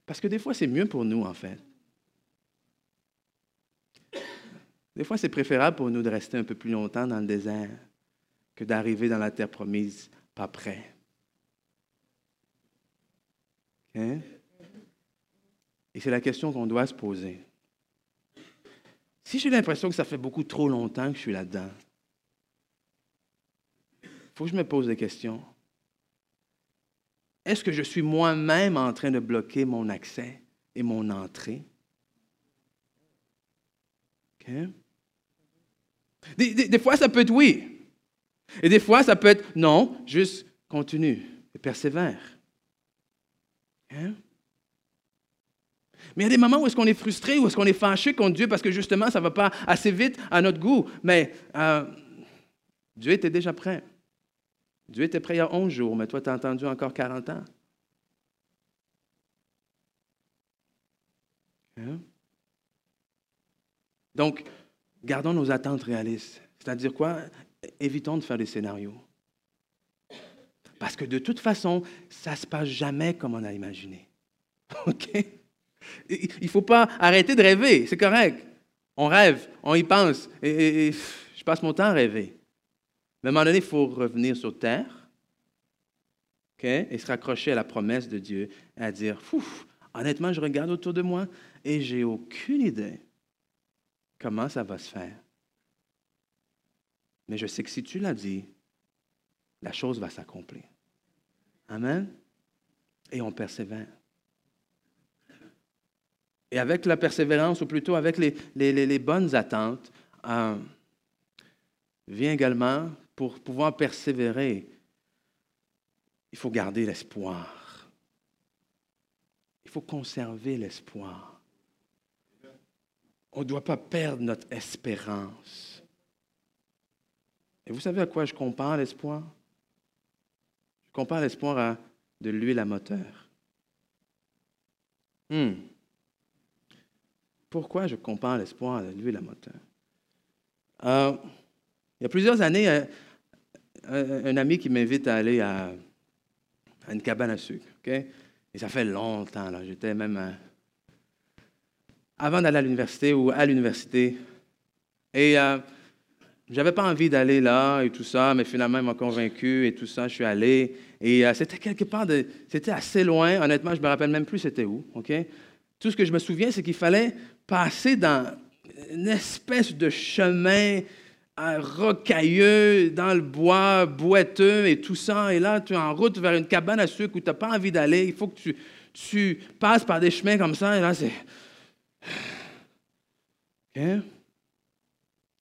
Parce que des fois, c'est mieux pour nous, en fait. Des fois, c'est préférable pour nous de rester un peu plus longtemps dans le désert que d'arriver dans la terre promise pas prêt. Et c'est la question qu'on doit se poser. Si j'ai l'impression que ça fait beaucoup trop longtemps que je suis là-dedans, il faut que je me pose des questions. Est-ce que je suis moi-même en train de bloquer mon accès et mon entrée? Des, fois, ça peut être oui. Et des fois, ça peut être non, juste continue et persévère. Mais il y a des moments où est-ce qu'on est frustré, où est-ce qu'on est fâché contre Dieu parce que justement, ça ne va pas assez vite à notre goût. Mais euh, Dieu était déjà prêt. Dieu était prêt il y a 11 jours, mais toi, tu as entendu encore 40 ans. Hein? Donc, gardons nos attentes réalistes. C'est-à-dire quoi? Évitons de faire des scénarios. Parce que de toute façon, ça ne se passe jamais comme on a imaginé. OK? Il ne faut pas arrêter de rêver, c'est correct. On rêve, on y pense, et, je passe mon temps à rêver. Mais à un moment donné, il faut revenir sur terre et se raccrocher à la promesse de Dieu et à dire, honnêtement, je regarde autour de moi et j'ai aucune idée comment ça va se faire. Mais je sais que si tu l'as dit, la chose va s'accomplir. Amen. Et on persévère. Et avec la persévérance, ou plutôt avec les, bonnes attentes, euh, vient également, pour pouvoir persévérer, il faut garder l'espoir. Il faut conserver l'espoir. On ne doit pas perdre notre espérance. Et vous savez à quoi je compare l'espoir? Je compare l'espoir à de l'huile à moteur. Hmm. Pourquoi je compare l'espoir à l'huile à moteur? Euh, il y a plusieurs années, euh, un, ami qui m'invite à aller à, une cabane à sucre. Et ça fait longtemps. J'étais même euh, avant d'aller à l'université ou à l'université. Et je n'avais pas envie d'aller là et tout ça, mais finalement, il m'a convaincu et tout ça. Je suis allé. Et c'était quelque part, de, c'était assez loin. Honnêtement, je me rappelle même plus c'était où. OK? Tout ce que je me souviens, c'est qu'il fallait passer dans une espèce de chemin rocailleux, dans le bois, boiteux et tout ça. Et là, tu es en route vers une cabane à sucre où tu n'as pas envie d'aller. Il faut que tu, tu, passes par des chemins comme ça. Et là, c'est.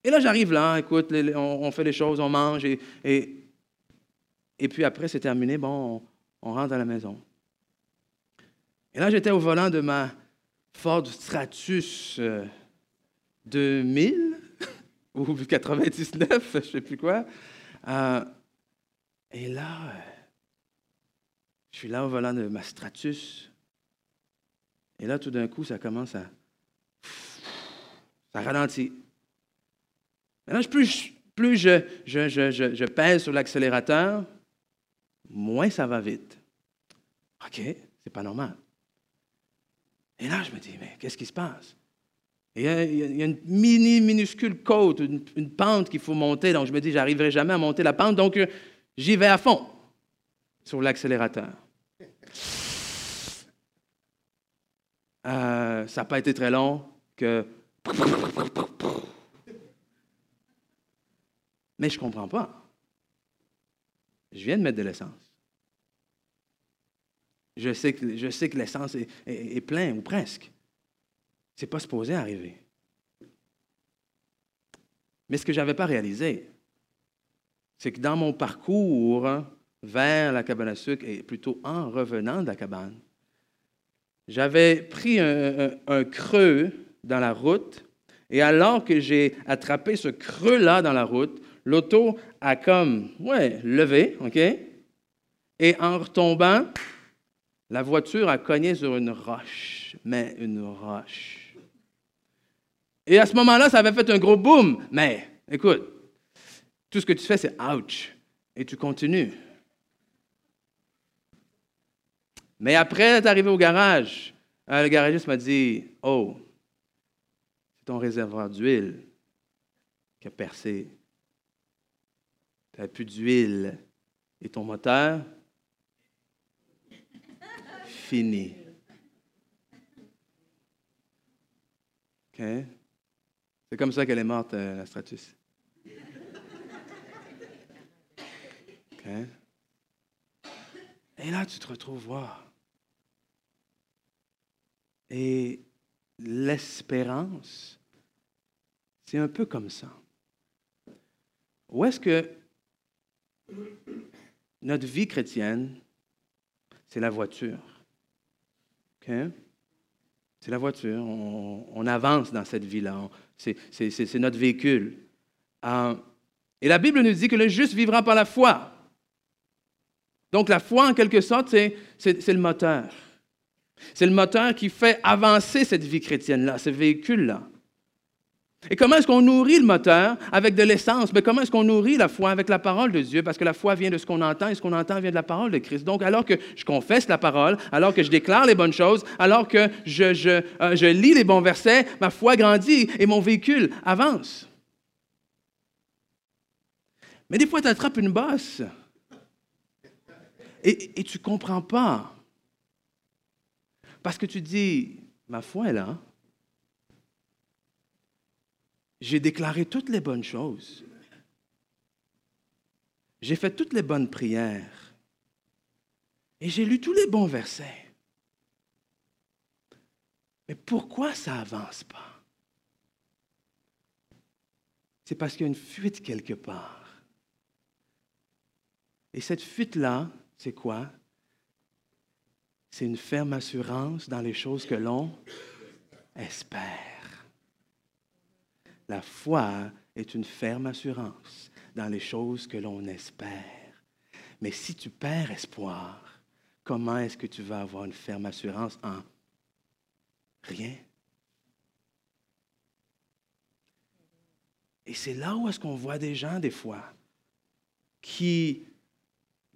Et là, j'arrive là, écoute, on, fait les choses, on mange. Et, et, puis après, c'est terminé. Bon, on rentre à la maison. Et là, j'étais au volant de ma Ford Stratus 2000 euh, ou 99, je ne sais plus quoi. Euh, et là, je suis là au volant de ma Stratus. Et là, tout d'un coup, ça commence à. Ça ralentit. Maintenant, plus, je, je pèse sur l'accélérateur, moins ça va vite. OK, c'est pas normal. Et là, je me dis, mais qu'est-ce qui se passe? il y, a, une mini, minuscule côte, une, pente qu'il faut monter. Donc, je me dis, j'arriverai jamais à monter la pente. Donc, euh, j'y vais à fond sur l'accélérateur. Euh, ça n'a pas été très long que. Mais je ne comprends pas. Je viens de mettre de l'essence. Je sais que, je sais que l'essence est, est, plein ou presque. Ce n'est pas supposé arriver. Mais ce que je n'avais pas réalisé, c'est que dans mon parcours vers la cabane à sucre, et plutôt en revenant de la cabane, j'avais pris un, creux dans la route, et alors que j'ai attrapé ce creux-là dans la route, l'auto a comme, ouais, levé, OK? Et en retombant, la voiture a cogné sur une roche, mais une roche. Et à ce moment-là, ça avait fait un gros boom. Mais écoute, tout ce que tu fais, c'est ouch. Et tu continues. Mais après, tu arrivé au garage. Euh, le garagiste m'a dit Oh, c'est ton réservoir d'huile qui a percé. Tu n'as plus d'huile. Et ton moteur Fini. C'est comme ça qu'elle est morte, euh, la Stratus. Et là, tu te retrouves voir. Et l'espérance, c'est un peu comme ça. Où est-ce que notre vie chrétienne, c'est la voiture? C'est la voiture. On, avance dans cette vie-là. C'est notre véhicule. Euh, et la Bible nous dit que le juste vivra par la foi. Donc la foi, en quelque sorte, c'est le moteur. C'est le moteur qui fait avancer cette vie chrétienne-là, ce véhicule-là. Et comment est-ce qu'on nourrit le moteur avec de l'essence? Mais comment est-ce qu'on nourrit la foi avec la parole de Dieu? Parce que la foi vient de ce qu'on entend et ce qu'on entend vient de la parole de Christ. Donc, alors que je confesse la parole, alors que je déclare les bonnes choses, alors que je, je, euh, je lis les bons versets, ma foi grandit et mon véhicule avance. Mais des fois, tu attrapes une bosse et, et tu ne comprends pas. Parce que tu dis, ma foi est là. J'ai déclaré toutes les bonnes choses. J'ai fait toutes les bonnes prières. Et j'ai lu tous les bons versets. Mais pourquoi ça n'avance pas? C'est parce qu'il y a une fuite quelque part. Et cette fuite-là, c'est quoi? c'est une ferme assurance dans les choses que l'on espère. La foi est une ferme assurance dans les choses que l'on espère. Mais si tu perds espoir, comment est-ce que tu vas avoir une ferme assurance en rien? Et c'est là où est-ce qu'on voit des gens des fois qui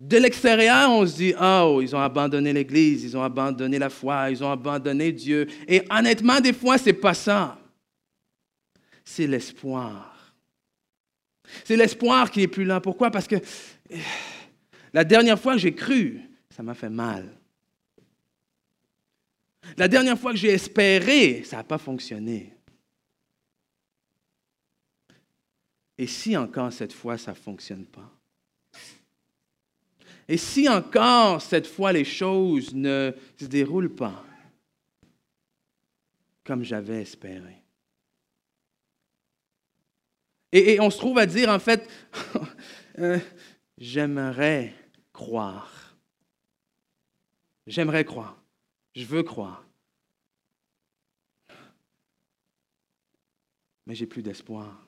de l'extérieur, on se dit, oh, ils ont abandonné l'Église, ils ont abandonné la foi, ils ont abandonné Dieu. Et honnêtement, des fois, ce n'est pas ça. C'est l'espoir. C'est l'espoir qui est plus là. Pourquoi? Parce que eh, la dernière fois que j'ai cru, ça m'a fait mal. La dernière fois que j'ai espéré, ça n'a pas fonctionné. Et si encore cette fois, ça ne fonctionne pas? Et si encore cette fois les choses ne se déroulent pas comme j'avais espéré? Et, on se trouve à dire en fait, euh, j'aimerais croire. J'aimerais croire. Je veux croire. Mais j'ai plus d'espoir.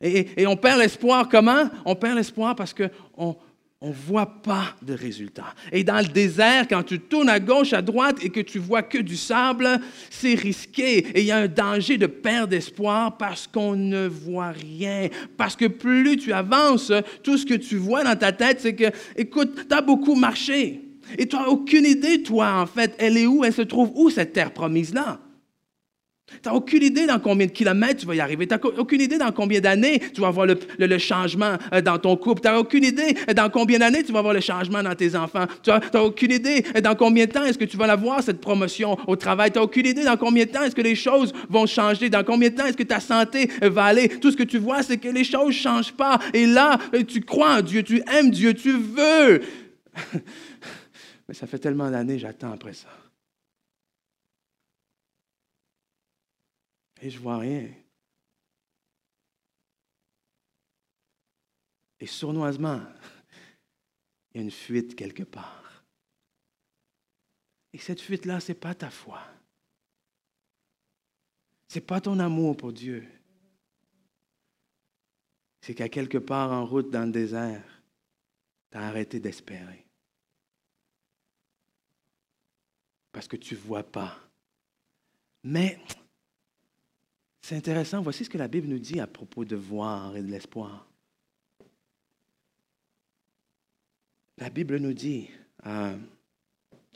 Et, et, on perd l'espoir comment? On perd l'espoir parce qu'on on ne voit pas de résultat. Et dans le désert, quand tu tournes à gauche, à droite et que tu vois que du sable, c'est risqué. Et il y a un danger de perdre espoir parce qu'on ne voit rien. Parce que plus tu avances, tout ce que tu vois dans ta tête, c'est que, écoute, tu as beaucoup marché. Et tu n'as aucune idée, toi, en fait, elle est où, elle se trouve où, cette terre promise-là? Tu n'as aucune idée dans combien de kilomètres tu vas y arriver. Tu n'as aucune idée dans combien d'années tu vas avoir le, changement euh, dans ton couple. Tu n'as aucune idée dans combien d'années tu vas avoir le changement dans tes enfants. Tu n'as aucune idée dans combien de temps est-ce que tu vas avoir cette promotion au travail. Tu n'as aucune idée dans combien de temps est-ce que les choses vont changer. Dans combien de temps est-ce que ta santé va aller. Tout ce que tu vois, c'est que les choses ne changent pas. Et là, tu crois en Dieu, tu aimes Dieu, tu veux. Mais ça fait tellement d'années, j'attends après ça. Et je vois rien. Et sournoisement, il y a une fuite quelque part. Et cette fuite-là, ce n'est pas ta foi. Ce n'est pas ton amour pour Dieu. C'est qu'à quelque part en route dans le désert, tu as arrêté d'espérer. Parce que tu ne vois pas. Mais c'est intéressant. Voici ce que la Bible nous dit à propos de voir et de l'espoir. La Bible nous dit euh,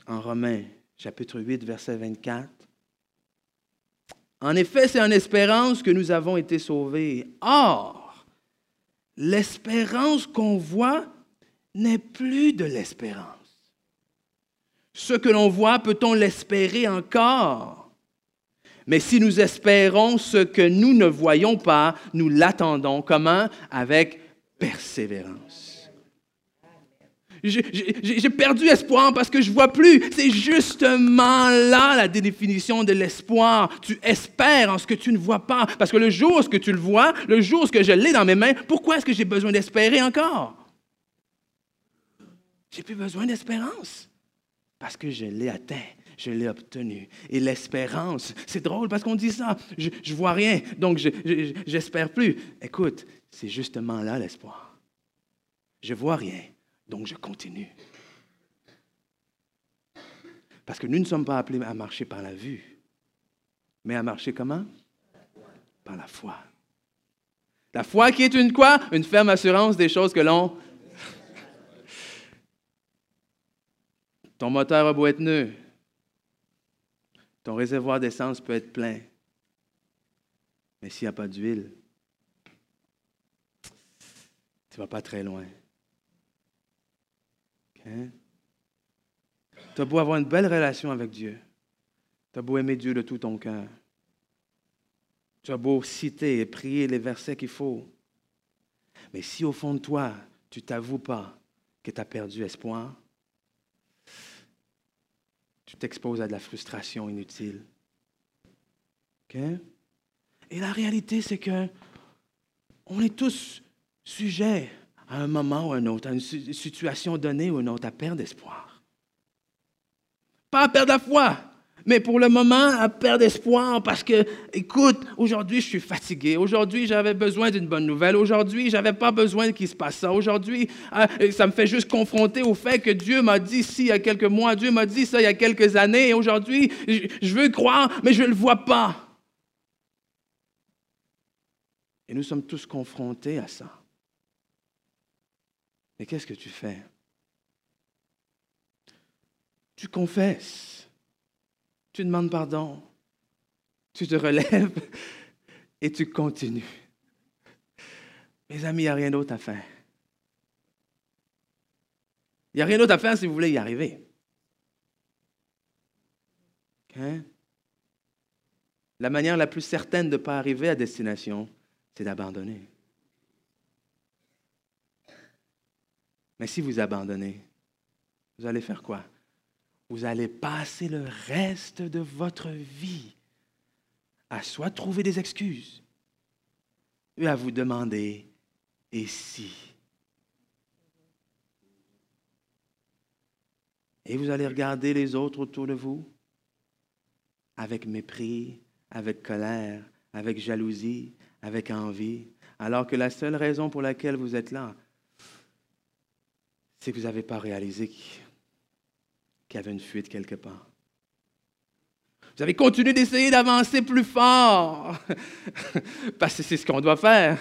en Romains chapitre 8, verset 24, En effet, c'est en espérance que nous avons été sauvés. Or, l'espérance qu'on voit n'est plus de l'espérance. Ce que l'on voit, peut-on l'espérer encore? Mais si nous espérons ce que nous ne voyons pas, nous l'attendons. Comment Avec persévérance. J'ai perdu espoir parce que je vois plus. C'est justement là la définition de l'espoir. Tu espères en ce que tu ne vois pas. Parce que le jour où tu le vois, le jour où je l'ai dans mes mains, pourquoi est-ce que j'ai besoin d'espérer encore? J'ai plus besoin d'espérance parce que je l'ai atteint je l'ai obtenu. Et l'espérance, c'est drôle parce qu'on dit ça, je ne vois rien, donc j'espère plus. Écoute, c'est justement là l'espoir. Je vois rien, donc je continue. Parce que nous ne sommes pas appelés à marcher par la vue, mais à marcher comment? Par la foi. La foi qui est une quoi? Une ferme assurance des choses que l'on... Ton moteur a beau être neuf, ton réservoir d'essence peut être plein, mais s'il n'y a pas d'huile, tu ne vas pas très loin. Tu as beau avoir une belle relation avec Dieu. Tu as beau aimer Dieu de tout ton cœur. Tu as beau citer et prier les versets qu'il faut. Mais si au fond de toi, tu t'avoues pas que tu as perdu espoir, tu t'exposes à de la frustration inutile. Et la réalité, c'est que on est tous sujets à un moment ou à un autre, à une situation donnée ou une autre, à perdre espoir. Pas à perdre la foi, mais pour le moment, à perdre espoir parce que, écoute, aujourd'hui, je suis fatigué. Aujourd'hui, j'avais besoin d'une bonne nouvelle. Aujourd'hui, je n'avais pas besoin qu'il se passe ça. Aujourd'hui, euh, ça me fait juste confronter au fait que Dieu m'a dit ça il y a quelques mois, Dieu m'a dit ça il y a quelques années. Et aujourd'hui, je veux croire, mais je ne le vois pas. Et nous sommes tous confrontés à ça. Mais qu'est-ce que tu fais? Tu confesses tu demandes pardon, tu te relèves et tu continues. Mes amis, il n'y a rien d'autre à faire. Il n'y a rien d'autre à faire si vous voulez y arriver. La manière la plus certaine de ne pas arriver à destination, c'est d'abandonner. Mais si vous abandonnez, vous allez faire quoi? Vous allez passer le reste de votre vie à soit trouver des excuses, ou à vous demander, et si? Et vous allez regarder les autres autour de vous avec mépris, avec colère, avec jalousie, avec envie, alors que la seule raison pour laquelle vous êtes là, c'est que vous n'avez pas réalisé qu'il y avait une fuite quelque part. Vous avez continué d'essayer d'avancer plus fort. Parce que c'est ce qu'on doit faire.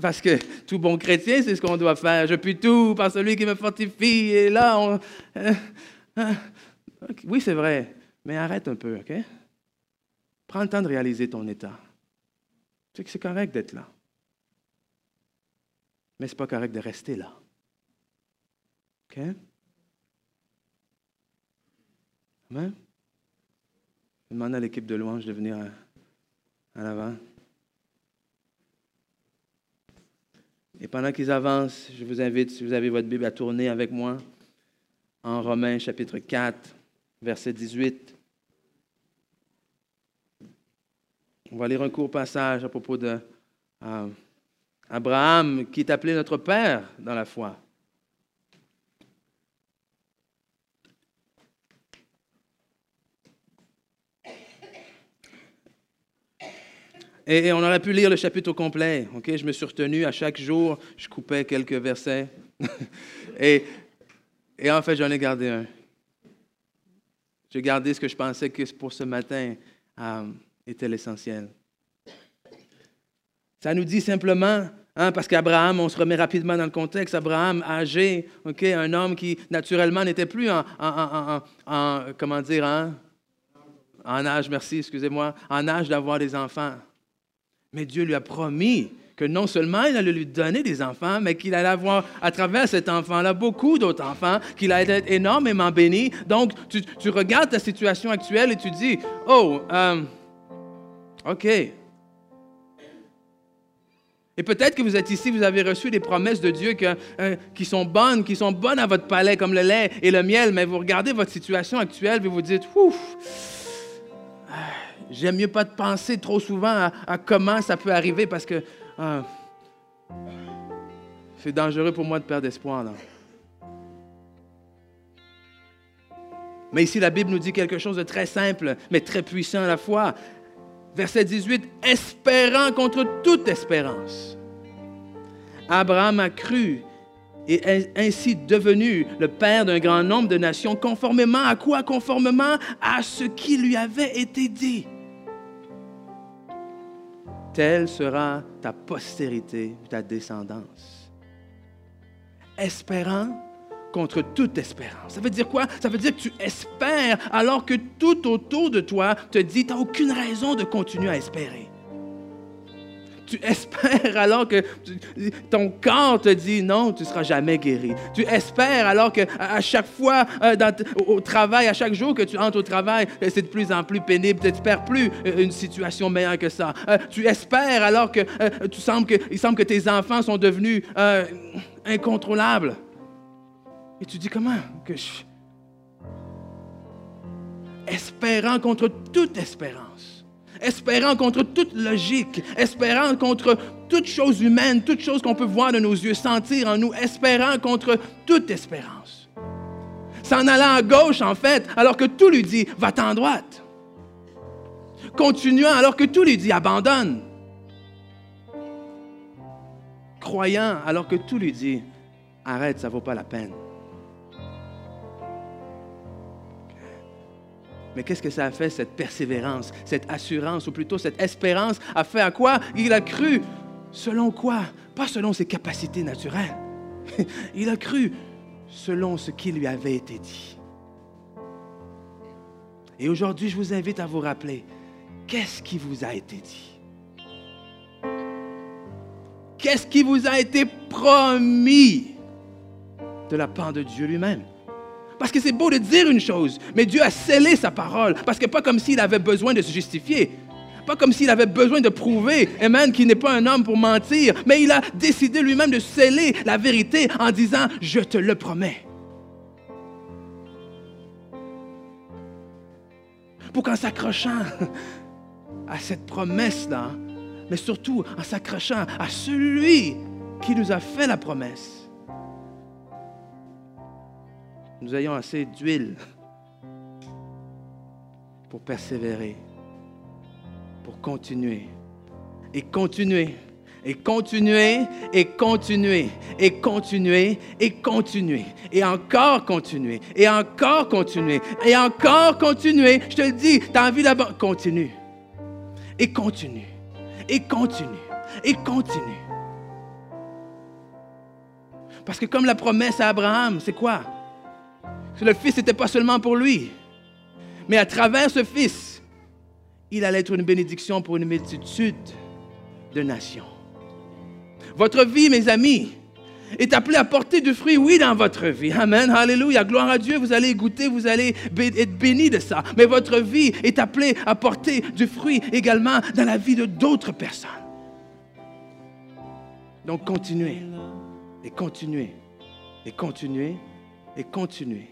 Parce que tout bon chrétien, c'est ce qu'on doit faire. Je puis tout par celui qui me fortifie. Et là, on... Euh, euh, oui, c'est vrai. Mais arrête un peu, OK? Prends le temps de réaliser ton état. Tu sais que c'est correct d'être là. Mais ce n'est pas correct de rester là. OK? Amen? Je demande à l'équipe de louange de venir à, à l'avant. Et pendant qu'ils avancent, je vous invite, si vous avez votre Bible, à tourner avec moi en Romains chapitre 4, verset 18. On va lire un court passage à propos de euh, Abraham, qui est appelé notre Père dans la foi. Et, on aurait pu lire le chapitre au complet. ok? Je me suis retenu à chaque jour, je coupais quelques versets. et, en fait, j'en ai gardé un. J'ai gardé ce que je pensais que pour ce matin euh, était l'essentiel. Ça nous dit simplement, hein, parce qu'Abraham, on se remet rapidement dans le contexte, Abraham âgé, ok, un homme qui naturellement n'était plus en, comment dire, hein, en âge, merci, excusez-moi, en âge d'avoir des enfants. Mais Dieu lui a promis que non seulement il allait lui donner des enfants, mais qu'il allait avoir à travers cet enfant-là beaucoup d'autres enfants, qu'il allait être énormément béni. Donc, tu, regardes ta situation actuelle et tu dis, oh, euh, OK. Et peut-être que vous êtes ici, vous avez reçu des promesses de Dieu euh, qui sont bonnes, qui sont bonnes à votre palais, comme le lait et le miel, mais vous regardez votre situation actuelle et vous dites, ouf, J'aime mieux pas de penser trop souvent à, comment ça peut arriver parce que ah, c'est dangereux pour moi de perdre espoir. Mais ici, la Bible nous dit quelque chose de très simple, mais très puissant à la fois. Verset 18, espérant contre toute espérance. Abraham a cru et est ainsi devenu le père d'un grand nombre de nations, conformément à quoi? Conformément à ce qui lui avait été dit telle sera ta postérité ta descendance. Espérant contre toute espérance. Ça veut dire quoi? Ça veut dire que tu espères alors que tout autour de toi te dit, tu n'as aucune raison de continuer à espérer tu espères alors que ton corps te dit non, tu ne seras jamais guéri. Tu espères alors que à, chaque fois euh, au, travail, à chaque jour que tu entres au travail, euh, c'est de plus en plus pénible. Tu n'espères plus euh, une situation meilleure que ça. tu espères alors que tu sembles que, il semble que tes enfants sont devenus incontrôlables. Et tu dis comment que je... Espérant contre toute espérance espérant contre toute logique, espérant contre toute chose humaine, toute chose qu'on peut voir de nos yeux, sentir en nous, espérant contre toute espérance. S'en allant à gauche, en fait, alors que tout lui dit, va-t'en droite. Continuant alors que tout lui dit, abandonne. Croyant alors que tout lui dit, arrête, ça ne vaut pas la peine. Mais qu'est-ce que ça a fait, cette persévérance, cette assurance, ou plutôt cette espérance, a fait à quoi Il a cru? Selon quoi? Pas selon ses capacités naturelles. Il a cru selon ce qui lui avait été dit. Et aujourd'hui, je vous invite à vous rappeler, qu'est-ce qui vous a été dit? Qu'est-ce qui vous a été promis de la part de Dieu lui-même? Parce que c'est beau de dire une chose, mais Dieu a scellé sa parole. Parce que pas comme s'il avait besoin de se justifier. Pas comme s'il avait besoin de prouver, Amen, qu'il n'est pas un homme pour mentir. Mais il a décidé lui-même de sceller la vérité en disant, je te le promets. Pour qu'en s'accrochant à cette promesse-là, mais surtout en s'accrochant à celui qui nous a fait la promesse, nous ayons assez d'huile pour persévérer, pour continuer et continuer et continuer et continuer et continuer et continuer et encore continuer et encore continuer et encore continuer. Je te le dis, tu as envie d'abord, continue et continue et continue et continue. Parce que comme la promesse à Abraham, c'est quoi? Le Fils n'était pas seulement pour lui, mais à travers ce Fils, il allait être une bénédiction pour une multitude de nations. Votre vie, mes amis, est appelée à porter du fruit, oui, dans votre vie. Amen, Alléluia, gloire à Dieu, vous allez goûter, vous allez être béni de ça. Mais votre vie est appelée à porter du fruit également dans la vie de d'autres personnes. Donc continuez, et continuez, et continuez, et continuez.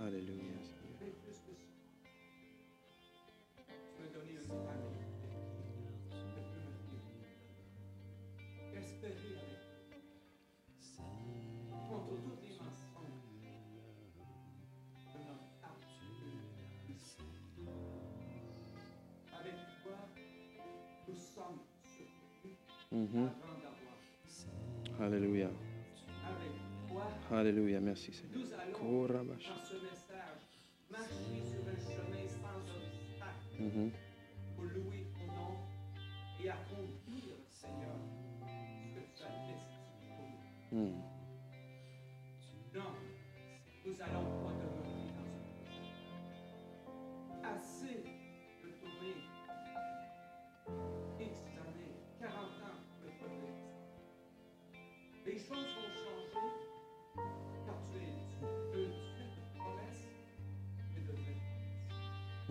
Alléluia. Espérer avec contre toutes les mensonges de notre âme. Avec toi, nous sommes surpris mm-hmm. Alléluia. Alléluia, merci Seigneur. Nous allons, dans ce message, marcher sur un chemin sans obstacle mm -hmm. pour louer ton nom et accomplir, Seigneur, ce que tu as destiné pour nous. Mm.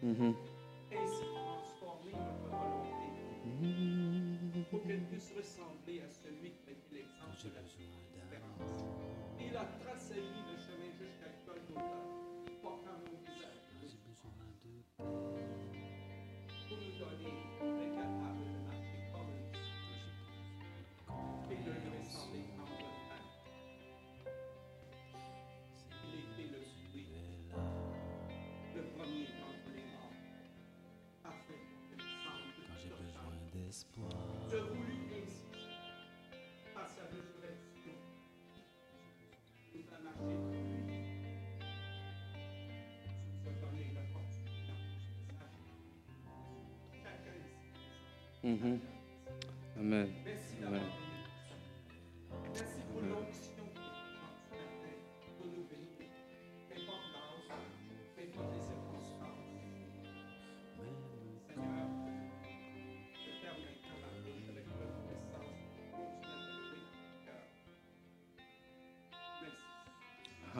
cœur. Mm -hmm. Ainsi transformer notre volonté pour qu'elle puisse ressembler à celui qui est l'exemple de la différence. Il a tracé le temps. Je voulus ainsi, par sa résurrection, lui. Donné l'opportunité message. Chacun ici. Amen.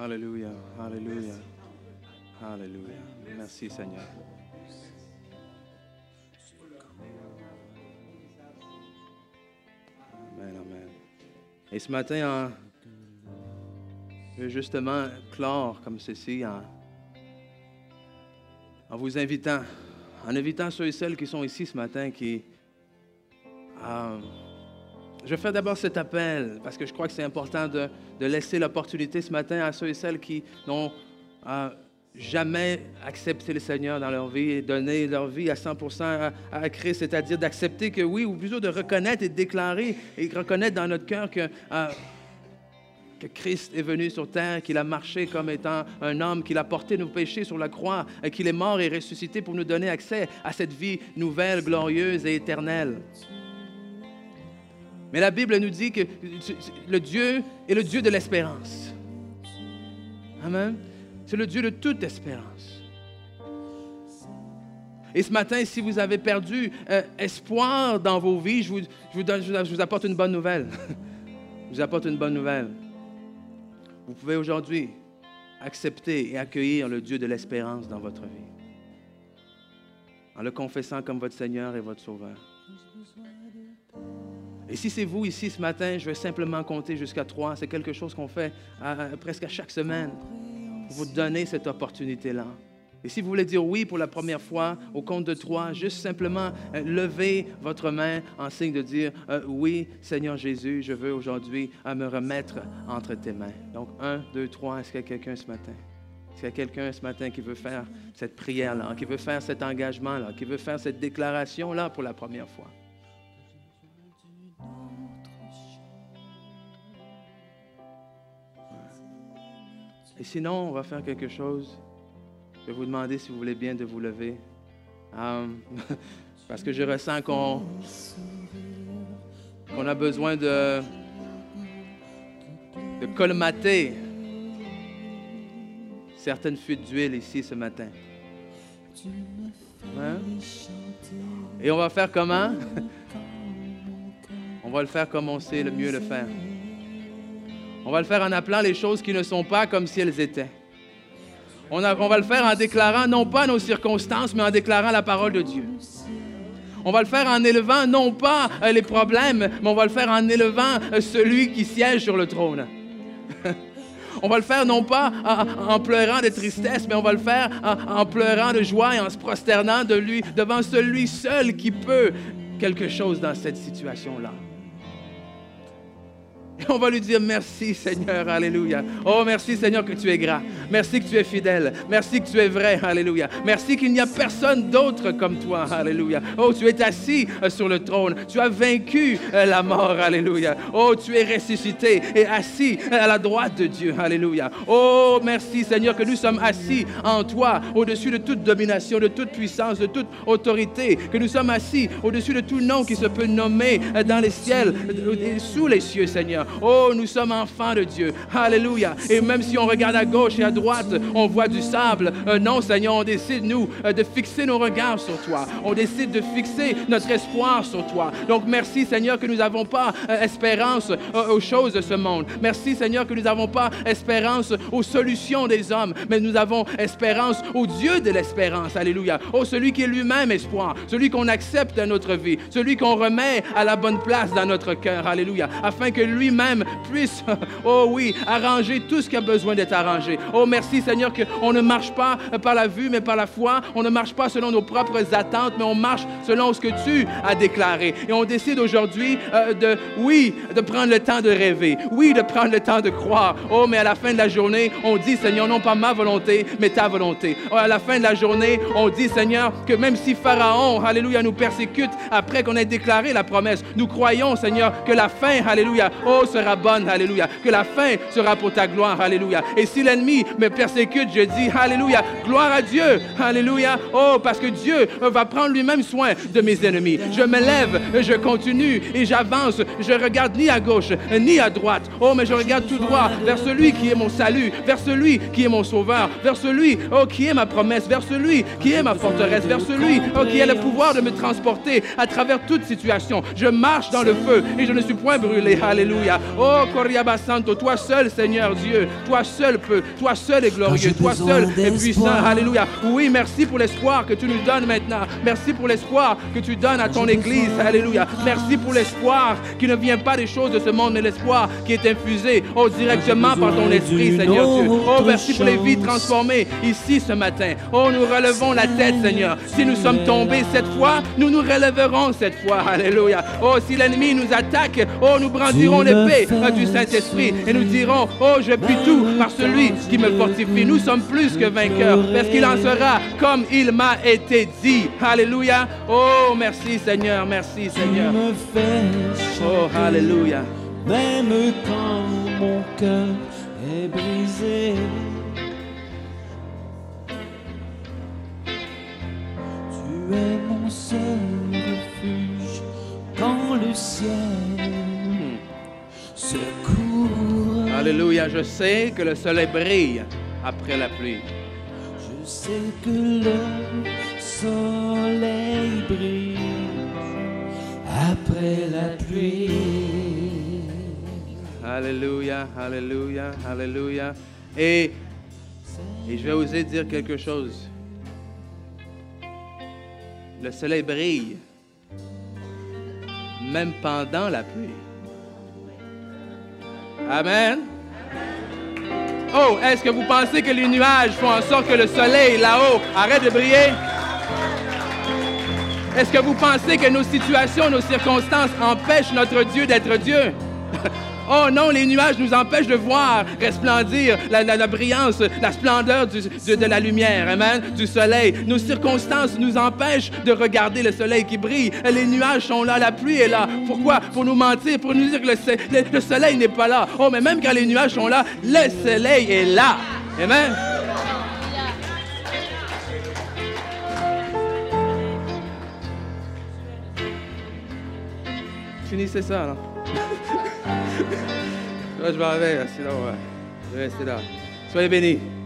Alléluia, Alléluia. Alléluia. Merci Seigneur. Amen, amen. Et ce matin, en, je veux justement clore comme ceci en, en vous invitant, en invitant ceux et celles qui sont ici ce matin, qui, euh, je vais faire d'abord cet appel parce que je crois que c'est important de, laisser l'opportunité ce matin à ceux et celles qui n'ont jamais accepté le Seigneur dans leur vie et donné leur vie à 100% à, Christ, c'est-à-dire d'accepter que oui, ou plutôt de reconnaître et de déclarer et reconnaître dans notre cœur que, euh, que Christ est venu sur terre, qu'il a marché comme étant un homme, qu'il a porté nos péchés sur la croix, qu'il est mort et ressuscité pour nous donner accès à cette vie nouvelle, glorieuse et éternelle. Mais la Bible nous dit que le Dieu est le Dieu de l'espérance. Amen. C'est le Dieu de toute espérance. Et ce matin, si vous avez perdu euh, espoir dans vos vies, je vous, je vous apporte une bonne nouvelle. je vous apporte une bonne nouvelle. Vous pouvez aujourd'hui accepter et accueillir le Dieu de l'espérance dans votre vie. En le confessant comme votre Seigneur et votre Sauveur. Et si c'est vous ici ce matin, je vais simplement compter jusqu'à trois. C'est quelque chose qu'on fait presque à chaque semaine pour vous donner cette opportunité-là. Et si vous voulez dire oui pour la première fois, au compte de trois, juste simplement euh, levez votre main en signe de dire euh, oui, Seigneur Jésus, je veux aujourd'hui euh, me remettre entre tes mains. Donc, un, deux, trois, est-ce qu'il y a quelqu'un ce matin? Est-ce qu'il y a quelqu'un ce matin qui veut faire cette prière-là, qui veut faire cet engagement-là, qui veut faire cette déclaration-là pour la première fois? Et sinon, on va faire quelque chose. Je vais vous demander si vous voulez bien de vous lever. Parce que je ressens qu'on a besoin de, colmater certaines fuites d'huile ici ce matin. Et on va faire comment? on va le faire comme on sait le mieux le faire. On va le faire en appelant les choses qui ne sont pas comme si elles étaient. On, va le faire en déclarant non pas nos circonstances, mais en déclarant la parole de Dieu. On va le faire en élevant non pas euh, les problèmes, mais on va le faire en élevant euh, celui qui siège sur le trône. on va le faire non pas en, pleurant de tristesse, mais on va le faire en, pleurant de joie et en se prosternant devant celui seul qui peut quelque chose dans cette situation-là. On va lui dire merci Seigneur, alléluia. Oh merci Seigneur que tu es grand. Merci que tu es fidèle. Merci que tu es vrai, alléluia. Merci qu'il n'y a personne d'autre comme toi, alléluia. Oh tu es assis euh, sur le trône. Tu as vaincu euh, la mort, alléluia. Oh tu es ressuscité et assis à la droite de Dieu, alléluia. Oh merci Seigneur que nous sommes assis en toi, au-dessus de toute domination, de toute puissance, de toute autorité. Que nous sommes assis au-dessus de tout nom qui se peut nommer euh, dans les ciels sous les cieux, Seigneur. Oh, nous sommes enfants de Dieu. Alléluia. Et même si on regarde à gauche et à droite, on voit du sable. Euh, non, Seigneur, on décide, nous, euh, de fixer nos regards sur toi. On décide de fixer notre espoir sur toi. Donc, merci, Seigneur, que nous n'avons pas euh, espérance aux choses de ce monde. Merci, Seigneur, que nous n'avons pas espérance aux solutions des hommes, mais nous avons espérance au Dieu de l'espérance. Alléluia. Oh, celui qui est lui-même espoir, celui qu'on accepte dans notre vie, celui qu'on remet à la bonne place dans notre cœur. Alléluia. Afin que lui-même oh oui, arranger tout ce qui a besoin d'être arrangé. Oh merci Seigneur qu'on ne marche pas par la vue, mais par la foi. On ne marche pas selon nos propres attentes, mais on marche selon ce que tu as déclaré. Et on décide aujourd'hui euh, de, oui, de prendre le temps de rêver. Oui, de prendre le temps de croire. Oh, mais à la fin de la journée, on dit, Seigneur, non pas ma volonté, mais ta volonté. Oh, à la fin de la journée, on dit, Seigneur, que même si Pharaon, alléluia, nous persécute après qu'on ait déclaré la promesse, nous croyons, Seigneur, que la fin, alléluia, oh, sera bonne, alléluia. Que la fin sera pour ta gloire, alléluia. Et si l'ennemi me persécute, je dis, alléluia, gloire à Dieu, alléluia. Oh, parce que Dieu va prendre lui-même soin de mes ennemis. Je me lève, je continue et j'avance. Je regarde ni à gauche, ni à droite. Oh, mais je regarde tout droit vers celui qui est mon salut, vers celui qui est mon sauveur, vers celui, oh, qui est ma promesse, vers celui qui est ma forteresse, vers celui, oh, qui a le pouvoir de me transporter à travers toute situation. Je marche dans le feu et je ne suis point brûlé. Alléluia. Alléluia. Oh, Coriaba Santo, toi seul, Seigneur Dieu, toi seul peux, toi seul est glorieux, toi seul est puissant. Alléluia. Oui, merci pour l'espoir que tu nous donnes maintenant. Merci pour l'espoir que tu donnes à ton Église. Alléluia. Merci pour l'espoir qui ne vient pas des choses de ce monde, mais l'espoir qui est infusé, oh, directement par ton esprit, Seigneur Dieu. Oh, merci pour les vies transformées ici ce matin. Oh, nous relevons la tête, Seigneur. Si nous sommes tombés cette fois, nous nous relèverons cette fois. Alléluia. Oh, si l'ennemi nous attaque, oh, nous brandirons l'épée du Saint-Esprit et nous dirons, oh, je puis tout par celui qui me fortifie. Nous sommes plus que vainqueurs parce qu'il en sera comme il m'a été dit. Alléluia. Oh, merci Seigneur, merci Seigneur. Oh, Alléluia. Même quand mon cœur est brisé. Tu es mon seul refuge quand le ciel Alléluia. Je sais que le soleil brille après la pluie. Je sais que le soleil brille après la pluie. Alléluia, Alléluia, Alléluia. Et, et je vais oser dire quelque chose. Le soleil brille, même pendant la pluie. Amen. Oh, est-ce que vous pensez que les nuages font en sorte que le soleil là-haut arrête de briller? Est-ce que vous pensez que nos situations, nos circonstances empêchent notre Dieu d'être Dieu? Oh non, les nuages nous empêchent de voir resplendir la, la- la brillance, la splendeur de, la lumière, amen, du soleil. Nos circonstances nous empêchent de regarder le soleil qui brille. Les nuages sont là, la pluie est là. Pourquoi? Pour nous mentir, pour nous dire que le, soleil n'est pas là. Oh, mais même quand les nuages sont là, le soleil est là. Amen. Finissez ça, là. Là, je vais avec, là, sinon, je vais rester là. Soyez bénis.